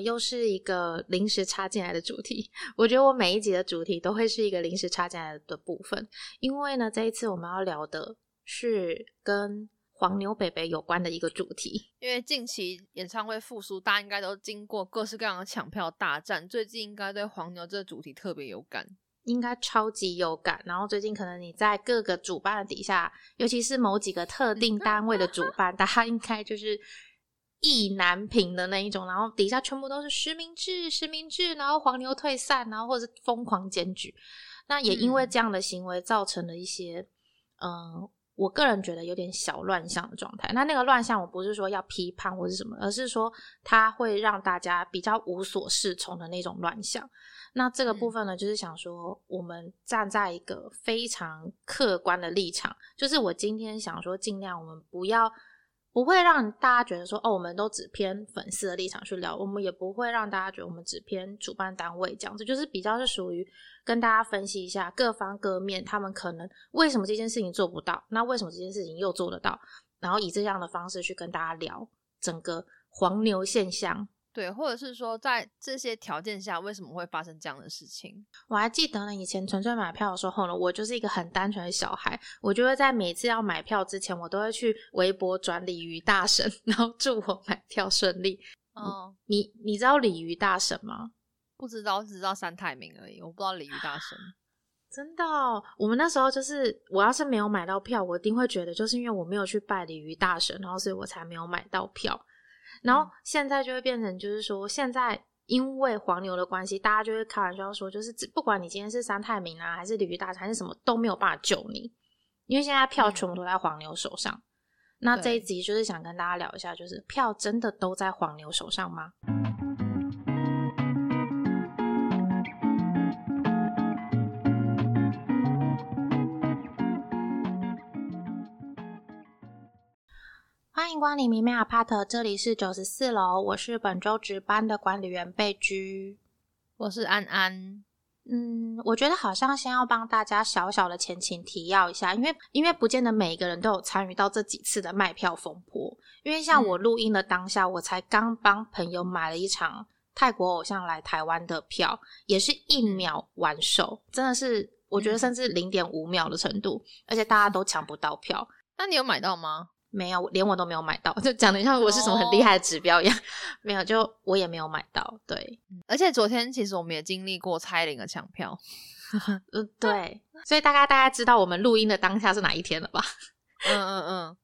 又是一个临时插进来的主题。我觉得我每一集的主题都会是一个临时插进来的部分，因为呢，这一次我们要聊的是跟黄牛北北有关的一个主题。因为近期演唱会复苏，大家应该都经过各式各样的抢票大战，最近应该对黄牛这个主题特别有感。应该超级有感，然后最近可能你在各个主办的底下，尤其是某几个特定单位的主办，大家应该就是意难平的那一种，然后底下全部都是实名制、实名制，然后黄牛退散，然后或者疯狂检举。那也因为这样的行为，造成了一些，嗯，我个人觉得有点小乱象的状态。那那个乱象，我不是说要批判或者什么，而是说它会让大家比较无所适从的那种乱象。那这个部分呢，就是想说，我们站在一个非常客观的立场，就是我今天想说，尽量我们不要，不会让大家觉得说，哦，我们都只偏粉丝的立场去聊，我们也不会让大家觉得我们只偏主办单位这样子，就是比较是属于跟大家分析一下各方各面，他们可能为什么这件事情做不到，那为什么这件事情又做得到，然后以这样的方式去跟大家聊整个黄牛现象。对，或者是说，在这些条件下，为什么会发生这样的事情？我还记得呢，以前纯粹买票的时候呢，我就是一个很单纯的小孩，我就会在每次要买票之前，我都会去微博转鲤鱼大神，然后祝我买票顺利。哦，你你知道鲤鱼大神吗？不知道，只知道三太明而已，我不知道鲤鱼大神。真的，我们那时候就是，我要是没有买到票，我一定会觉得，就是因为我没有去拜鲤鱼大神，然后所以我才没有买到票。然后现在就会变成，就是说，现在因为黄牛的关系，大家就会开玩笑说，就是不管你今天是三太明啊，还是鲤鱼大还是什么，都没有办法救你，因为现在票全部都在黄牛手上。那这一集就是想跟大家聊一下，就是票真的都在黄牛手上吗？欢迎光临明媚 apart，这里是九十四楼，我是本周值班的管理员贝居，我是安安。嗯，我觉得好像先要帮大家小小的前情提要一下，因为因为不见得每一个人都有参与到这几次的卖票风波。因为像我录音的当下，我才刚帮朋友买了一场泰国偶像来台湾的票，也是一秒完售，真的是我觉得甚至零点五秒的程度，而且大家都抢不到票。那你有买到吗？没有，连我都没有买到，就讲的像我是什么很厉害的指标一样。没有，就我也没有买到。对，而且昨天其实我们也经历过蔡琳的抢票。嗯，对，所以大概大家知道我们录音的当下是哪一天了吧？嗯嗯嗯。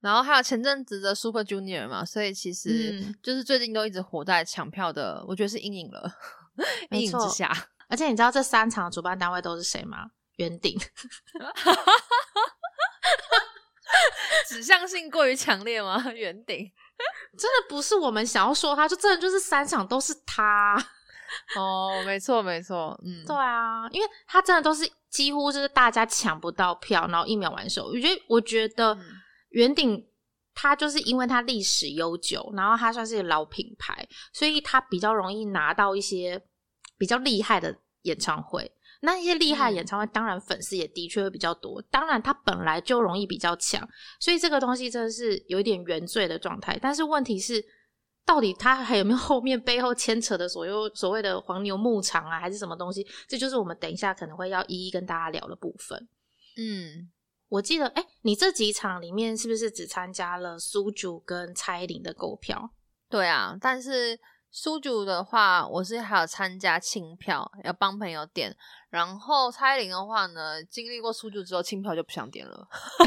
然后还有前阵子的 Super Junior 嘛，所以其实就是最近都一直活在抢票的，我觉得是阴影了，阴影之下。而且你知道这三场主办单位都是谁吗？圆顶。指向性过于强烈吗？圆顶真的不是我们想要说他，就真的就是三场都是他 哦，没错没错，嗯，对啊，因为他真的都是几乎就是大家抢不到票，然后一秒完售。我觉得我觉得圆顶他就是因为他历史悠久，然后他算是老品牌，所以他比较容易拿到一些比较厉害的演唱会。那一些厉害演唱会，当然粉丝也的确会比较多。当然，他本来就容易比较强，所以这个东西真的是有一点原罪的状态。但是问题是，到底他还有没有后面背后牵扯的所有所谓的黄牛牧场啊，还是什么东西？这就是我们等一下可能会要一一跟大家聊的部分。嗯，我记得，哎，你这几场里面是不是只参加了苏主跟蔡依林的购票？对啊，但是。苏主的话，我是还有参加清票，要帮朋友点。然后蔡琳的话呢，经历过苏主之后，清票就不想点了。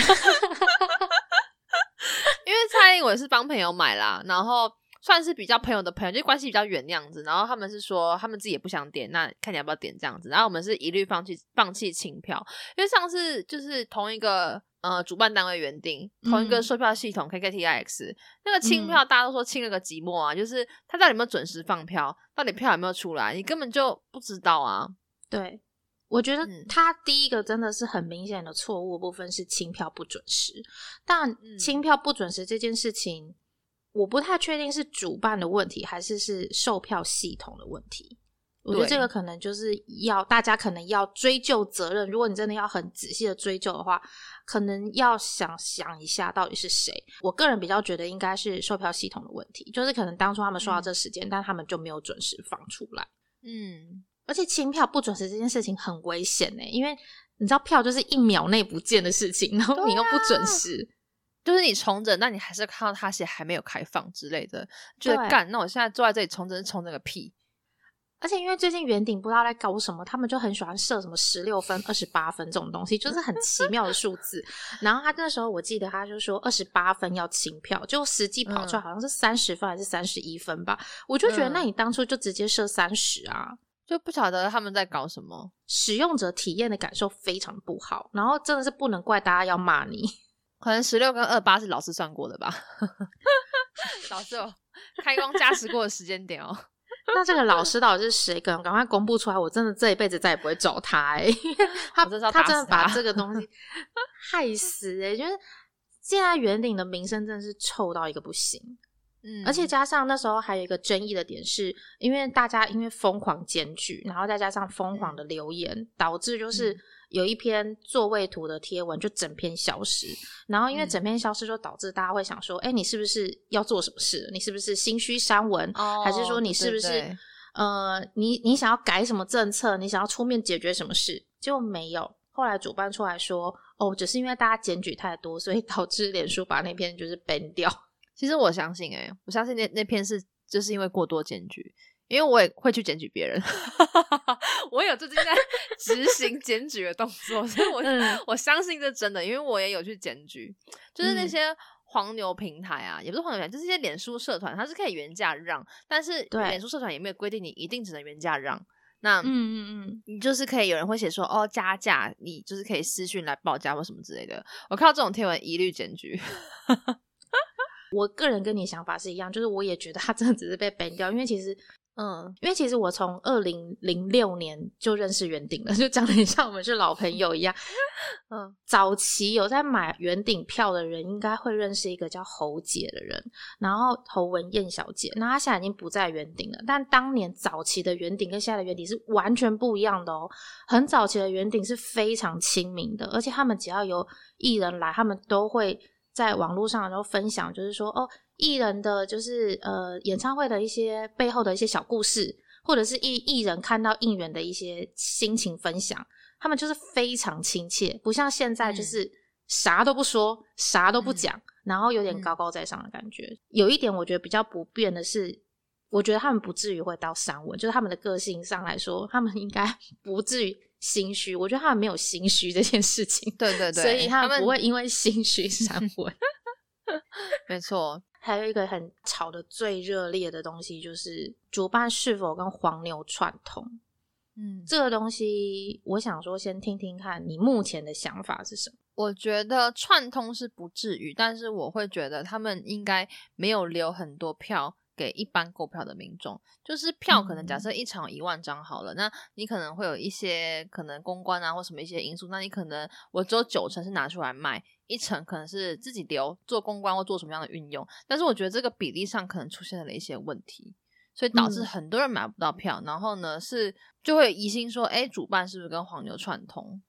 因为蔡琳我也是帮朋友买啦，然后算是比较朋友的朋友，就关系比较远那样子。然后他们是说，他们自己也不想点，那看你要不要点这样子。然后我们是一律放弃放弃清票，因为上次就是同一个。呃，主办单位原定同一个售票系统 KKTIX 那个清票，大家都说清了个寂寞啊，就是他到底有没有准时放票，到底票有没有出来，你根本就不知道啊。对，我觉得他第一个真的是很明显的错误部分是清票不准时，但清票不准时这件事情，我不太确定是主办的问题还是是售票系统的问题。我觉得这个可能就是要大家可能要追究责任。如果你真的要很仔细的追究的话，可能要想想一下到底是谁。我个人比较觉得应该是售票系统的问题，就是可能当初他们说到嗯这时间，但他们就没有准时放出来。嗯，而且清票不准时这件事情很危险呢、因为你知道票就是一秒内不见的事情，然后你又不准时，就是你重整，那你还是看到他写还没有开放之类的，就是干，那我现在坐在这里重整重整个屁。而且因为最近圆顶不知道在搞什么，他们就很喜欢设什么十六分、二十八分这种东西，就是很奇妙的数字。然后他那时候我记得他就说二十八分要清票，就实际跑出来好像是三十分还是三十一分吧。我就觉得嗯那你当初就直接设三十啊，就不晓得他们在搞什么。使用者体验的感受非常不好。然后真的是不能怪大家要骂你。可能十六跟二八是老师算过的吧？老师有开光加时过的时间点哦。那这个老师到底是谁？赶赶快公布出来！我真的这一辈子再也不会找他 他他真的把这个东西 害死哎、就是现在圆顶的名声真的是臭到一个不行。嗯而且加上那时候还有一个争议的点是，因为大家因为疯狂检举，然后再加上疯狂的留言，导致就是嗯有一篇座位图的贴文就整篇消失。然后因为嗯整篇消失，就导致大家会想说，哎、你是不是要做什么事？你是不是心虚删文？哦还是说你是不是呃，你你想要改什么政策？你想要出面解决什么事？结果没有。后来主办出来说，哦，只是因为大家检举太多，所以导致脸书把那篇就是 ban 掉。其实我相信、欸，我相信那那篇是就是因为过多检举，因为我也会去检举别人，我有最近在 执行检举的动作，所以我、嗯我相信这真的，因为我也有去检举，就是那嗯些黄牛平台啊，也不是黄牛平台，就是一些脸书社团，它是可以原价让，但是对脸书社团也没有规定你一定只能原价让，那嗯嗯嗯，你就是可以有人会写说哦加价，你就是可以私讯来报价或什么之类的。我看到这种贴文一律检举。我个人跟你想法是一样，就是我也觉得他真的只是被 ban 掉，因为其实。嗯，因为其实我从二零零六年就认识圆顶了，就讲的很像我们是老朋友一样。嗯，早期有在买圆顶票的人，应该会认识一个叫侯姐的人，然后侯文燕小姐。那她现在已经不在圆顶了，但当年早期的圆顶跟现在的圆顶是完全不一样的哦。很早期的圆顶是非常亲民的，而且他们只要有艺人来，他们都会在网络上然后分享，就是说哦，艺人的就是呃演唱会的一些背后的一些小故事，或者是艺艺人看到应援的一些心情分享。他们就是非常亲切，不像现在就是啥都不说，啥都不讲，然后有点高高在上的感觉。有一点我觉得比较不变的是，我觉得他们不至于会到三文，就是他们的个性上来说，他们应该 不至于心虚。我觉得他们没有心虚这件事情，对对对，所以他他们不会因为心虚删文。没错，还有一个很吵的最热烈的东西，就是主办是否跟黄牛串通。嗯，这个东西，我想说，先听听看你目前的想法是什么。我觉得串通是不至于，但是我会觉得他们应该没有留很多票给一般购票的民众。就是票可能假设一场有一万张好了，那你可能会有一些可能公关啊或什么一些因素，那你可能我只有九成是拿出来卖，一成可能是自己留做公关或做什么样的运用。但是我觉得这个比例上可能出现了一些问题。所以导致嗯很多人买不到票，然后呢是就会疑心说，哎，主办是不是跟黄牛串通？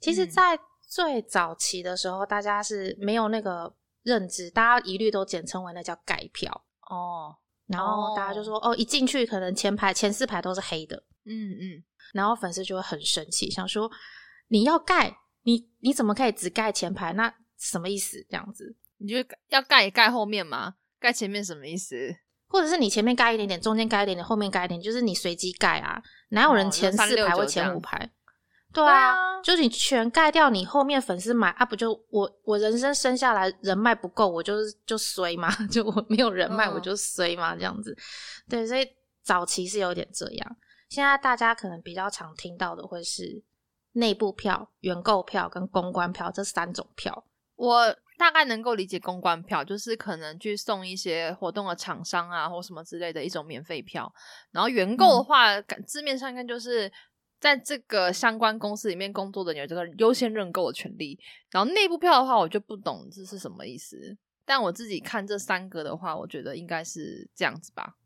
其实，嗯在最早期的时候，大家是没有那个认知，大家一律都简称为那叫盖票。哦，然后大家就说，哦，一进去可能前排前四排都是黑的，嗯嗯，然后粉丝就会很生气，想说你要盖，你你怎么可以只盖前排？那什么意思？这样子，你就要盖也盖后面吗？盖前面什么意思？或者是你前面盖一点点，中间盖一点点，后面盖一点，就是你随机盖啊，哪有人哦前四排或前五排？对对啊，啊就是你全盖掉，你后面粉丝买啊，不就我我人生生下来人脉不够，我就是就衰嘛，就我没有人脉，嗯我就衰嘛，这样子。对，所以早期是有点这样。现在大家可能比较常听到的会是内部票、原购票跟公关票这三种票。我大概能够理解公关票，就是可能去送一些活动的厂商啊，或什么之类的一种免费票。然后原购的话，感字面上看就是在这个相关公司里面工作的人有这个优先认购的权利。然后内部票的话，我就不懂这是什么意思。但我自己看这三个的话，我觉得应该是这样子吧。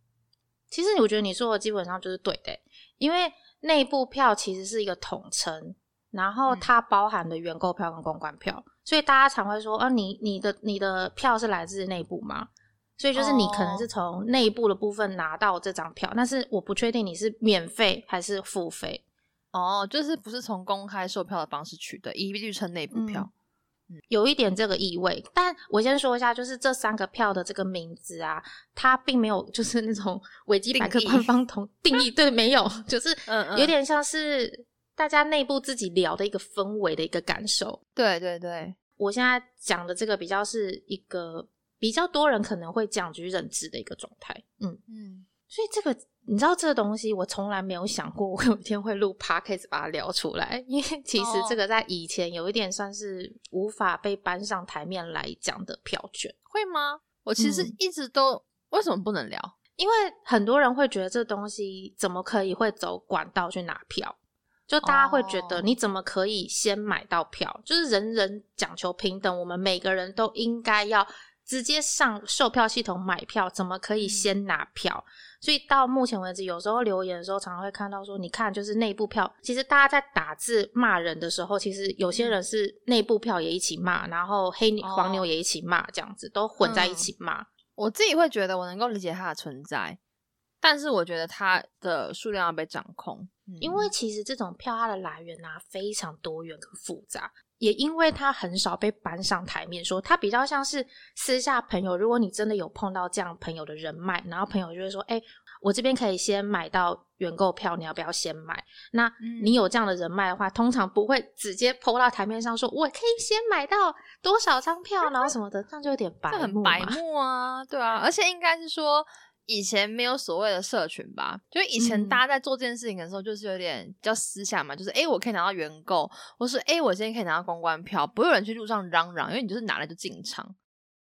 其实我觉得你说的基本上就是对的欸、因为内部票其实是一个统称，然后嗯它包含的原购票跟公关票，所以大家常会说，啊，你你的你的票是来自内部吗？所以就是你可能是哦从内部的部分拿到这张票，但是我不确定你是免费还是付费。哦，就是不是从公开售票的方式取得，一律称内部票。嗯。有一点这个意味，但我先说一下，就是这三个票的这个名字啊，它并没有就是那种 维基百科官方同定义，对，没有，就是嗯嗯。有点像是大家内部自己聊的一个氛围的一个感受。对对对，我现在讲的这个比较是一个比较多人可能会讲局认知的一个状态，嗯，嗯，所以这个你知道这个东西，我从来没有想过我 有一天会录 podcast 把它聊出来，因为其实哦这个在以前有一点算是无法被搬上台面来讲的票券，会吗？我其实嗯一直都、为什么不能聊？因为很多人会觉得这东西怎么可以会走管道去拿票。就大家会觉得哦你怎么可以先买到票？就是人人讲求平等，我们每个人都应该要直接上售票系统买票，怎么可以先拿票？所以到目前为止，有时候留言的时候，常常会看到说，你看，就是内部票，其实大家在打字骂人的时候，其实有些人是内部票也一起骂，然后黑牛哦黄牛也一起骂，这样子都混在一起骂。我自己会觉得我能够理解它的存在，但是我觉得它的数量要被掌控，嗯因为其实这种票它的来源啊非常多元跟复杂，也因为他很少被搬上台面说，他比较像是私下朋友。如果你真的有碰到这样朋友的人脉，然后朋友就会说：“哎、我这边可以先买到原购票，你要不要先买？”那嗯你有这样的人脉的话，通常不会直接抛到台面上说：“我可以先买到多少张票，然后什么的，这样就有点白这很白目啊，对啊，而且应该是说以前没有所谓的社群吧，就是以前嗯。大家在做这件事情的时候，就是有点比较私下嘛，就是诶我可以拿到原购，或是诶我今天可以拿到公关票，不会有人去路上嚷嚷，因为你就是拿来就进场。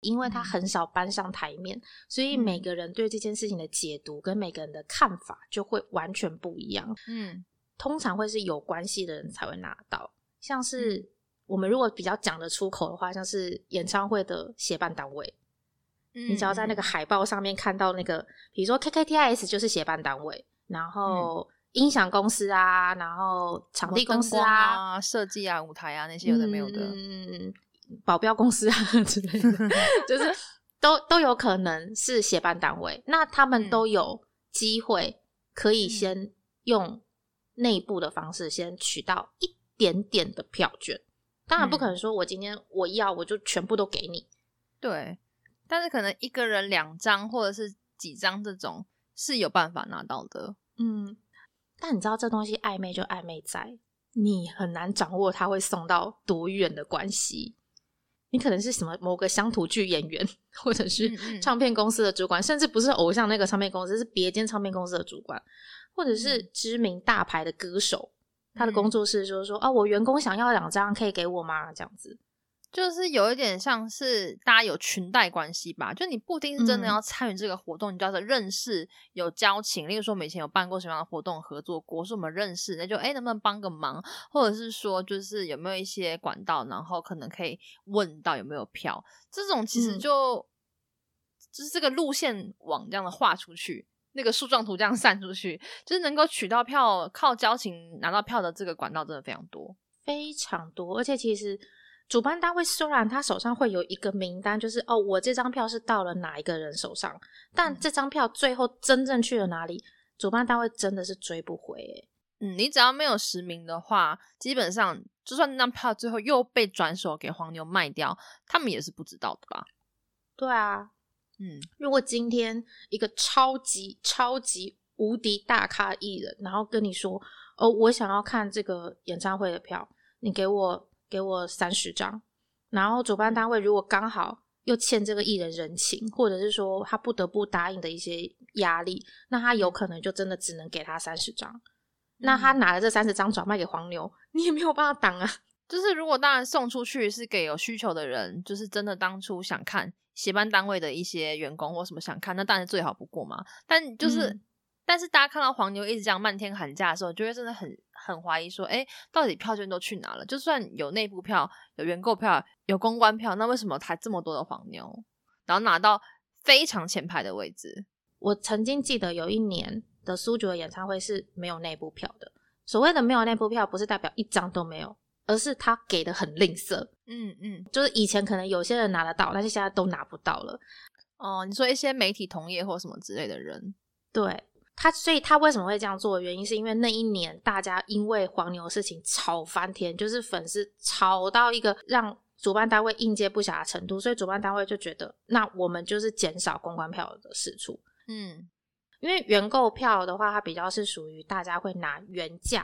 因为它嗯。很少搬上台面，所以每嗯。个人对这件事情的解读跟每个人的看法就会完全不一样。嗯。通常会是有关系的人才会拿到，像嗯。是我们如果比较讲得出口的话，像是演唱会的协办单位，嗯，你只要在那个海报上面看到那个，比如说 KKTIS 就是协办单位，然后音响公司啊，然后场地公司啊，啊、设计啊、舞台啊那些有的没有的，嗯，保镖公司啊之类的，就是都都有可能是协办单位，那他们嗯都有机会可以嗯先用内部的方式先取到一点点的票券。当然不可嗯能说我今天我要我就全部都给你，对，但是可能一个人两张或者是几张这种是有办法拿到的。嗯，但你知道这东西暧昧就暧昧在，你很难掌握他会送到多远的关系。你可能是什么某个乡土剧演员，或者是唱片公司的主管，甚至不是偶像那个唱片公司，是别间唱片公司的主管，或者是嗯知名大牌的歌手，他的嗯工作室就是说，哦，我员工想要两张，可以给我吗？这样子，就是有一点像是大家有裙带关系吧，就你不一定是真的嗯要参与这个活动，你就要认识有交情。例如说，我们以前有办过什么样的活动合作过，是我们认识，那就哎能不能帮个忙，或者是说就是有没有一些管道，然后可能可以问到有没有票，这种其实嗯就、就是这个路线网这样的画出去。那个树状图这样 散出去，就是能够取到票、靠交情拿到票的这个管道真的非常多。非常多，而且其实主办单位虽然他手上会有一个名单，就是哦，我这张票是到了哪一个人手上，但嗯这张票最后真正去了哪里，主办单位真的是追不回、欸。嗯，你只要没有实名的话，基本上就算那张票最后又被转手给黄牛卖掉，他们也是不知道的吧？对啊，嗯如果今天一个超级超级无敌大咖艺人，然后跟你说，哦，我想要看这个演唱会的票，你给我给我三十张，然后主办单位如果刚好又欠这个艺人人情，或者是说他不得不答应的一些压力，那他有可能就真的只能给他三十张。那他拿了这三十张转卖给黄牛，你也没有办法挡啊。就是如果当然送出去是给有需求的人，就是真的当初想看协办单位的一些员工或什么想看，那当然最好不过嘛。但就是，嗯但是大家看到黄牛一直这样漫天喊价的时候，就会真的很很怀疑说，哎，到底票券都去哪了？就算有内部票、有原购票、有公关票，那为什么还这么多的黄牛，然后拿到非常前排的位置？我曾经记得有一年的苏九的演唱会是没有内部票的。所谓的没有内部票，不是代表一张都没有，而是他给的很吝啬。嗯嗯，就是以前可能有些人拿得到，但是现在都拿不到了。哦，你说一些媒体同业或什么之类的人，对他，所以他为什么会这样做？原因是因为那一年大家因为黄牛的事情吵翻天，就是粉丝吵到一个让主办单位应接不暇的程度，所以主办单位就觉得，那我们就是减少公关票的释出。嗯，因为原购票的话，它比较是属于大家会拿原价，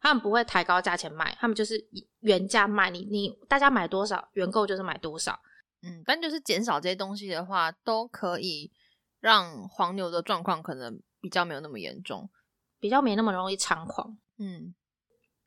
他们不会抬高价钱卖，他们就是以原价卖。你你大家买多少，原购就是买多少。嗯，但就是减少这些东西的话，都可以让黄牛的状况可能比较没有那么严重，比较没那么容易猖狂。嗯，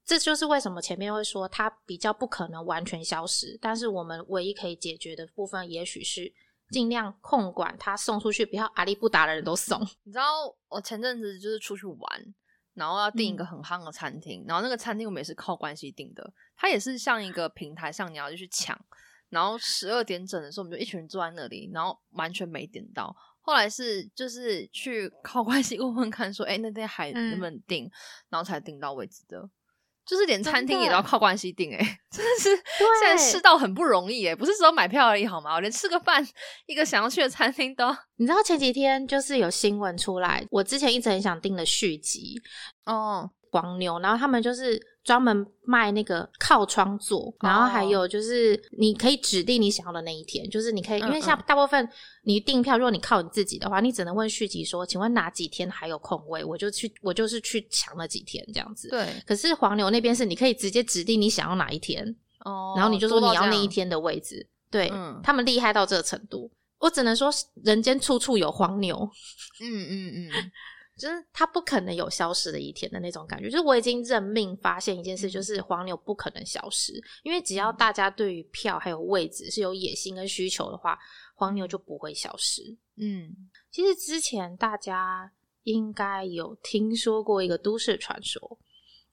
这就是为什么前面会说它比较不可能完全消失，但是我们唯一可以解决的部分，也许是尽量控管它送出去，不要阿里不达的人都送。你知道我前阵子就是出去玩，然后要订一个很夯的餐厅，然后那个餐厅我们也是靠关系订的，它也是像一个平台上你要去抢。然后十二点整的时候，我们就一群人坐在那里，然后完全没点到。后来是就是去靠关系问问看，说哎那天还能不能订，然后才订到位置的。就是连餐厅也都要靠关系订，哎，真的是现在世道很不容易，哎，不是只有买票而已好吗？我连吃个饭，一个想要去的餐厅都……你知道前几天就是有新闻出来，我之前一直很想订的续集哦。黄牛，然后他们就是专门卖那个靠窗座，然后还有就是你可以指定你想要的那一天，就是你可以，因为像大部分你订票，如果你靠你自己的话，你只能问续集说，请问哪几天还有空位，我就去，我就是去抢了几天这样子。对。可是黄牛那边是你可以直接指定你想要哪一天，哦，然后你就说你要那一天的位置。对，他们厉害到这个程度，我只能说人间处处有黄牛。嗯嗯嗯。就是它不可能有消失的一天的那种感觉，就是我已经认命，发现一件事，就是黄牛不可能消失，因为只要大家对于票还有位置是有野心跟需求的话，黄牛就不会消失。嗯，其实之前大家应该有听说过一个都市传说，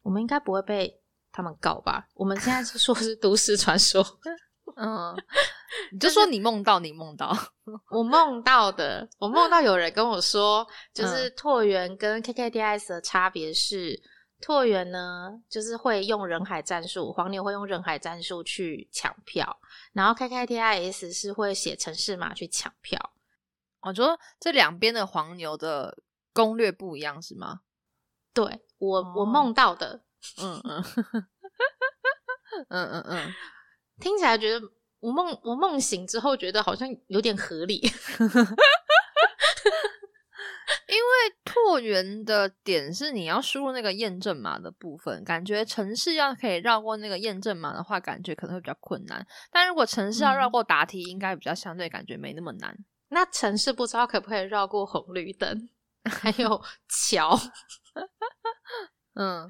我们应该不会被他们告吧？我们现在是说是都市传说。嗯，你就说你梦到，你梦到，我梦到的，我梦到有人跟我说，就是拓元跟 KKDS 的差别是，拓元呢就是会用人海战术，黄牛会用人海战术去抢票，然后 KKDS 是会写城市码去抢票。我说这两边的黄牛的攻略不一样是吗？对我我梦到的，嗯嗯嗯嗯嗯。听起来觉得我梦我梦醒之后觉得好像有点合理，因为拓元的点是你要输入那个验证码的部分，感觉城市要可以绕过那个验证码的话，感觉可能会比较困难。但如果城市要绕过答题，应该比较相对感觉没那么难。那城市不知道可不可以绕过红绿灯，还有桥？嗯。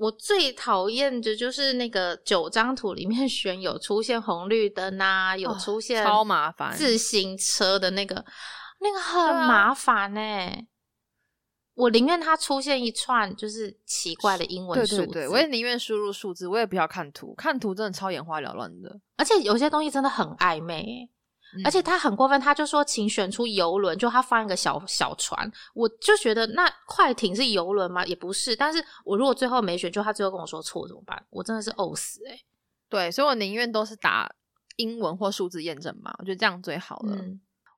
我最讨厌的就是那个九张图里面 选有出现红绿灯啊，有出现超麻烦自行车的那个，那个很麻烦呢。我宁愿它出现一串就是奇怪的英文数字，我也宁愿输入数字，我也不要看图，看图真的超眼花缭乱的，而且有些东西真的很暧昧。而且他很过分，他就说请选出游轮，就他放一个小小船，我就觉得那快艇是游轮吗？也不是。但是我如果最后没选，就他最后跟我说错怎么办？我真的是呕死哎！对，所以我宁愿都是打英文或数字验证码，我觉得这样最好了。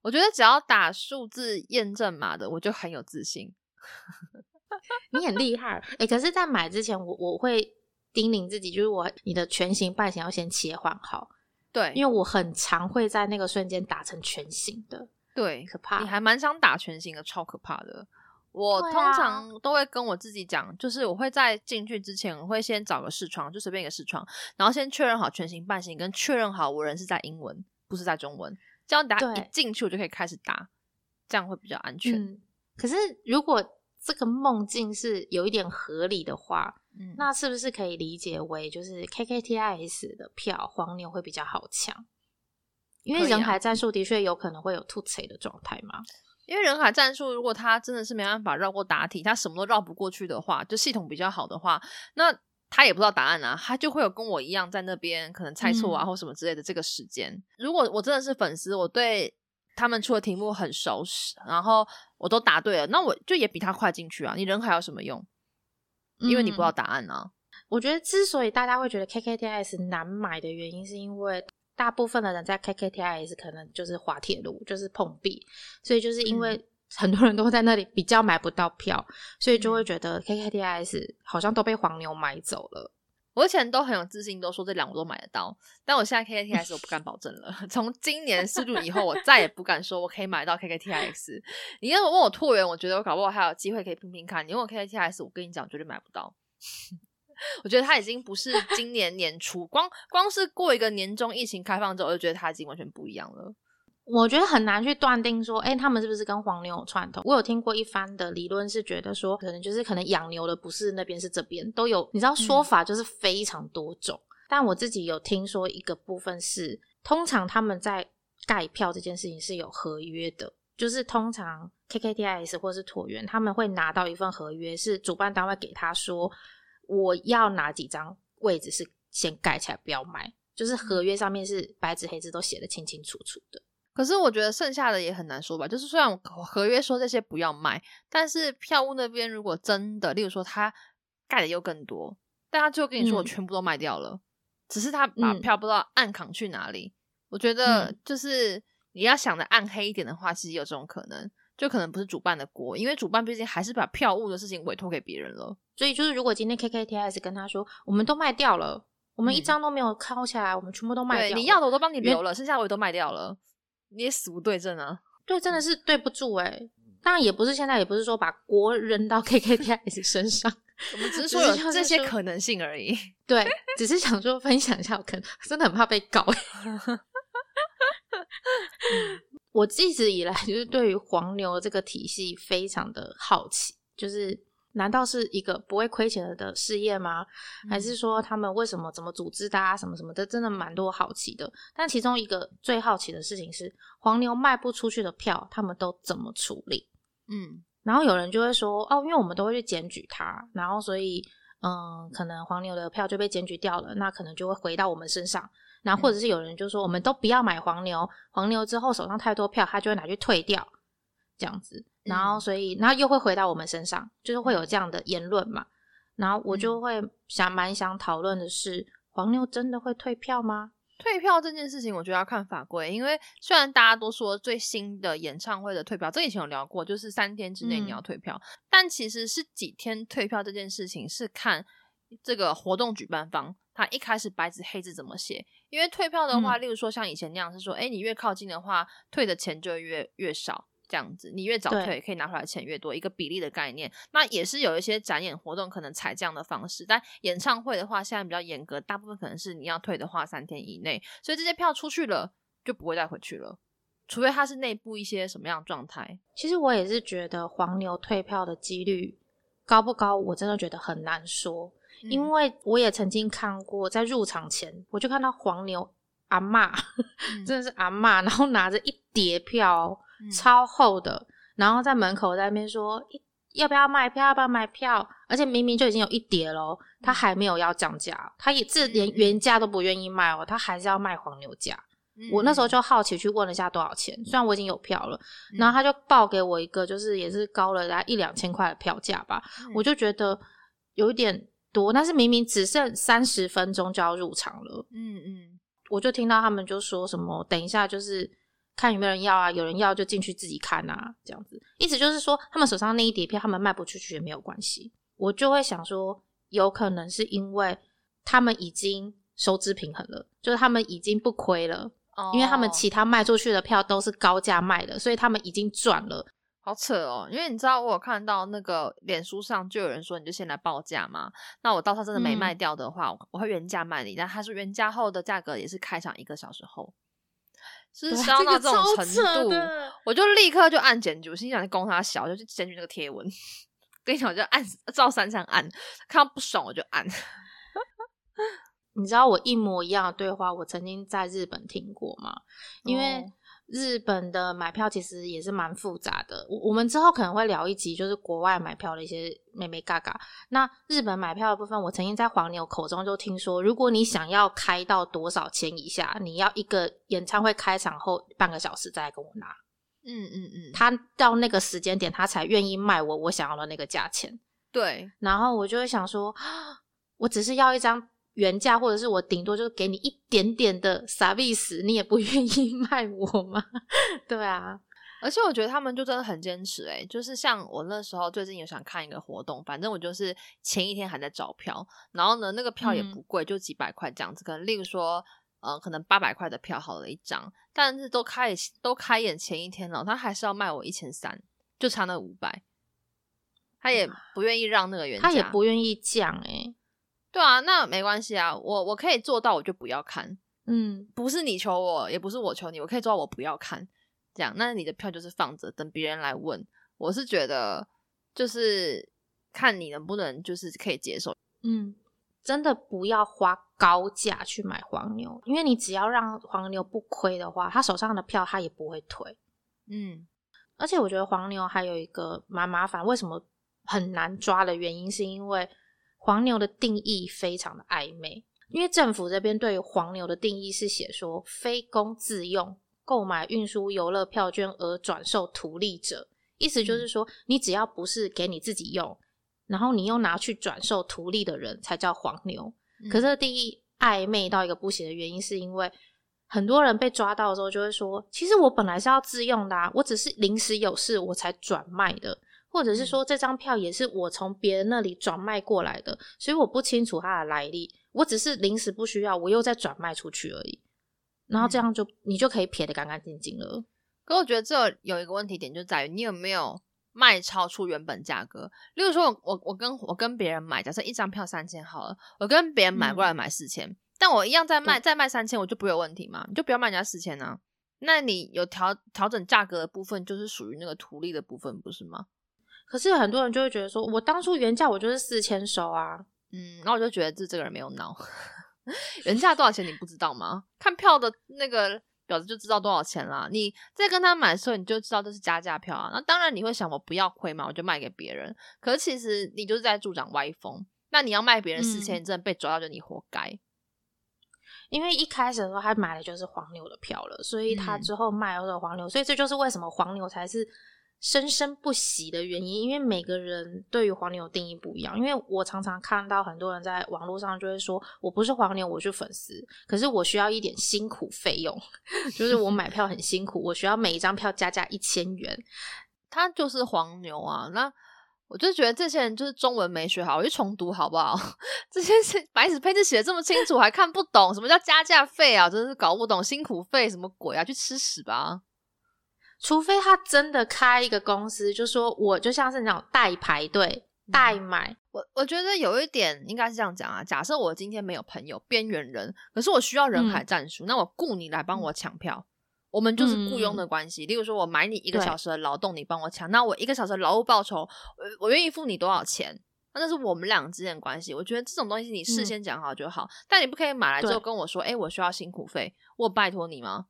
我觉得只要打数字验证码的，我就很有自信。你很厉害哎！可是，在买之前，我我会叮咛自己，就是我你的全形半形要先切换好。对，因为我很常会在那个瞬间打成全形的，对，可怕。你还蛮想打全形的，超可怕的。我通常都会跟我自己讲，就是我会在进去之前，我会先找个视窗，就随便一个视窗，然后先确认好全形半形，跟确认好我人是在英文，不是在中文，这样打一进去我就可以开始打，这样会比较安全。可是如果这个梦境是有一点合理的话。那是不是可以理解为就是 KKTIS 的票黄牛会比较好抢？因为人海战术的确有可能会有突锤的状态嘛。因为人海战术，如果他真的是没办法绕过答题，他什么都绕不过去的话，就系统比较好的话，那他也不知道答案啊，他就会有跟我一样在那边可能猜错啊或什么之类的这个时间。如果我真的是粉丝，我对他们出的题目很熟识，然后我都答对了，那我就也比他快进去啊。你人海有什么用？因为你不知道答案啊。我觉得之所以大家会觉得 KKTIS 难买的原因，是因为大部分的人在 KKTIS 可能就是滑铁卢，就是碰壁，所以就是因为很多人都在那里比较买不到票，所以就会觉得 KKTIS 好像都被黄牛买走了。我以前都很有自信，都说这两个都买得到，但我现在 KKTIS 我不敢保证了。从今年四度以后，我再也不敢说我可以买到 KKTIS。你要问我拓元，我觉得我搞不好还有机会可以拼拼看。你问我 KKTIS，我跟你讲，绝对买不到。我觉得它已经不是今年年初，光光是过一个年终疫情开放之后，我就觉得它已经完全不一样了。我觉得很难去断定说，哎，他们是不是跟黄牛有串通？我有听过一番的理论，是觉得说，可能就是可能养牛的不是那边，是这边都有。你知道说法就是非常多种，但我自己有听说一个部分是，通常他们在盖票这件事情是有合约的，就是通常 KKTIS 或是椭圆他们会拿到一份合约，是主办单位给他说。我要哪几张位置是先盖起来，不要卖，就是合约上面是白纸黑字都写的清清楚楚的。可是我觉得剩下的也很难说吧。就是虽然合约说这些不要卖，但是票务那边如果真的，例如说他盖的又更多，但他最后跟你说我全部都卖掉了，只是他把票不知道暗扛去哪里。我觉得就是你要想的暗黑一点的话，其实有这种可能。就可能不是主办的锅，因为主办毕竟还是把票务的事情委托给别人了。所以就是，如果今天 KKTS 跟他说，我们都卖掉了，我们一张都没有敲起来，我们全部都卖掉了，你要的我都帮你留了，剩下我也都卖掉了，你也死无对证啊！对，真的是对不住哎。当然也不是现在，也不是说把锅扔到 KKTS 身上，我们只是说有这些可能性而已。对，只是想说分享一下，我可能真的很怕被告。我一直以来就是对于黄牛这个体系非常的好奇，就是难道是一个不会亏钱的事业吗？还是说他们为什么怎么组织的啊，什么什么的，真的蛮多好奇的。但其中一个最好奇的事情是，黄牛卖不出去的票，他们都怎么处理？嗯，然后有人就会说，哦，因为我们都会去检举他，然后所以，嗯，可能黄牛的票就被检举掉了，那可能就会回到我们身上。然后或者是有人就说，我们都不要买黄牛，黄牛之后手上太多票，他就会拿去退掉，这样子。然后所以，然后又会回到我们身上，就是会有这样的言论嘛。然后我就会想蛮想讨论的是，黄牛真的会退票吗？退票这件事情，我觉得要看法规，因为虽然大家都说最新的演唱会的退票，这以前有聊过，就是三天之内你要退票，但其实是几天退票这件事情是看这个活动举办方。他一开始白纸黑字怎么写？因为退票的话，例如说像以前那样是说，哎，你越靠近的话，退的钱就越越少，这样子，你越早退可以拿回来钱越多，一个比例的概念。那也是有一些展演活动可能采这样的方式，但演唱会的话，现在比较严格，大部分可能是你要退的话三天以内，所以这些票出去了就不会再回去了，除非它是内部一些什么样的状态。其实我也是觉得黄牛退票的几率高不高，我真的觉得很难说。因为我也曾经看过，在入场前我就看到黄牛阿妈，真的是阿妈，然后拿着一叠票，超厚的，然后在门口在那边说要不要卖票，要不要买票，而且明明就已经有一叠喽，他还没有要降价，他也这连原价都不愿意卖哦，他还是要卖黄牛价。我那时候就好奇去问了一下多少钱，虽然我已经有票了，然后他就报给我一个就是也是高了大概一两千块的票价吧，我就觉得有一点。多，但是明明只剩三十分钟就要入场了。嗯嗯，我就听到他们就说什么，等一下就是看有没有人要啊，有人要就进去自己看啊，这样子。意思就是说，他们手上那一叠票，他们卖不出去也没有关系。我就会想说，有可能是因为他们已经收支平衡了，就是他们已经不亏了，因为他们其他卖出去的票都是高价卖的，所以他们已经赚了。好扯哦，因为你知道我有看到那个脸书上就有人说，你就先来报价嘛。那我到时候真的没卖掉的话，我会原价卖你。但他说原价后的价格，也是开场一个小时后，是烧到这种程度，我就立刻就按检举。我心想，攻他小，就去检举那个贴文。跟你讲，我就按照三三按，看到不爽我就按。你知道我一模一样的对话，我曾经在日本听过吗？因为。日本的买票其实也是蛮复杂的，我我们之后可能会聊一集，就是国外买票的一些妹妹嘎嘎。那日本买票的部分，我曾经在黄牛口中就听说，如果你想要开到多少钱以下，你要一个演唱会开场后半个小时再来跟我拿。嗯嗯嗯，他到那个时间点，他才愿意卖我我想要的那个价钱。对，然后我就会想说，我只是要一张原价，或者是我顶多就是给你一点点的 service，你也不愿意 卖我吗？对啊，而且我觉得他们就真的很坚持诶、就是像我那时候最近有想看一个活动，反正我就是前一天还在找票，然后呢那个票也嗯。不贵，就几百块这样子，可能例如说呃可能八百块的票好了一张，但是都开都开演前一天了，他还是要卖我一千三，就差那五百，他也不愿意让那个原价，他也不愿意降哎、对啊，那没关系啊，我我可以做到，我就不要看，嗯，不是你求我，也不是我求你，我可以做到我不要看，这样，那你的票就是放着，等别人来问。我是觉得就是看你能不能就是可以接受。嗯，真的不要花高价去买黄牛，因为你只要让黄牛不亏的话，他手上的票他也不会退。嗯而且我觉得黄牛还有一个蛮麻烦，为什么很难抓的原因，是因为黄牛的定义非常的暧昧。因为政府这边对于黄牛的定义是写说，非公自用购买运输游乐票券而转售图利者，意思就是说，你只要不是给你自己用，然后你又拿去转售图利的人，才叫黄牛。可是这个定义暧昧到一个不行的原因，是因为很多人被抓到的时候就会说，其实我本来是要自用的、啊，我只是临时有事我才转卖的，或者是说这张票也是我从别人那里转卖过来的，所以我不清楚它的来历，我只是临时不需要，我又再转卖出去而已。然后这样就、你就可以撇得干干净净了。可我觉得这有一个问题点就在于你有没有卖超出原本价格。例如说我，我我跟我跟别人买，假设一张票三千好了，我跟别人买过来买四千、但我一样再卖再卖三千，我就不会有问题嘛？你就不要卖人家四千啊。那你有调调整价格的部分，就是属于那个图利的部分，不是吗？可是很多人就会觉得说，我当初原价我就是四千收啊，嗯，然后我就觉得这这个人没有脑，原价多少钱你不知道吗？看票的那个表子就知道多少钱啦。你在跟他买的时候，你就知道这是加价票啊。那当然你会想，我不要亏嘛，我就卖给别人。可是其实你就是在助长歪风。那你要卖别人四千、嗯你真的被抓到，就你活该。因为一开始的时候他买的就是黄牛的票了，所以他嗯之后卖的是黄牛，所以这就是为什么黄牛才是生生不息的原因。因为每个人对于黄牛的定义不一样。因为我常常看到很多人在网络上就会说，我不是黄牛，我是粉丝，可是我需要一点辛苦费用，就是我买票很辛苦，我需要每一张票加价一千元。他就是黄牛啊。那我就觉得这些人就是中文没学好，我去重读好不好？这些是白纸黑字写的这么清楚，还看不懂什么叫加价费啊？真是搞不懂辛苦费什么鬼啊？去吃屎吧！除非他真的开一个公司，就说我就像是那种代排队、代买，我我觉得有一点应该是这样讲啊。假设我今天没有朋友，边缘人，可是我需要人海战术，那我雇你来帮我抢票，我们就是雇佣的关系。例如说，我买你一个小时的劳动，你帮我抢，那我一个小时的劳务报酬，我我愿意付你多少钱？那这是我们俩之间的关系。我觉得这种东西你事先讲好就好，但你不可以买来之后跟我说，哎、我需要辛苦费，我拜托你吗？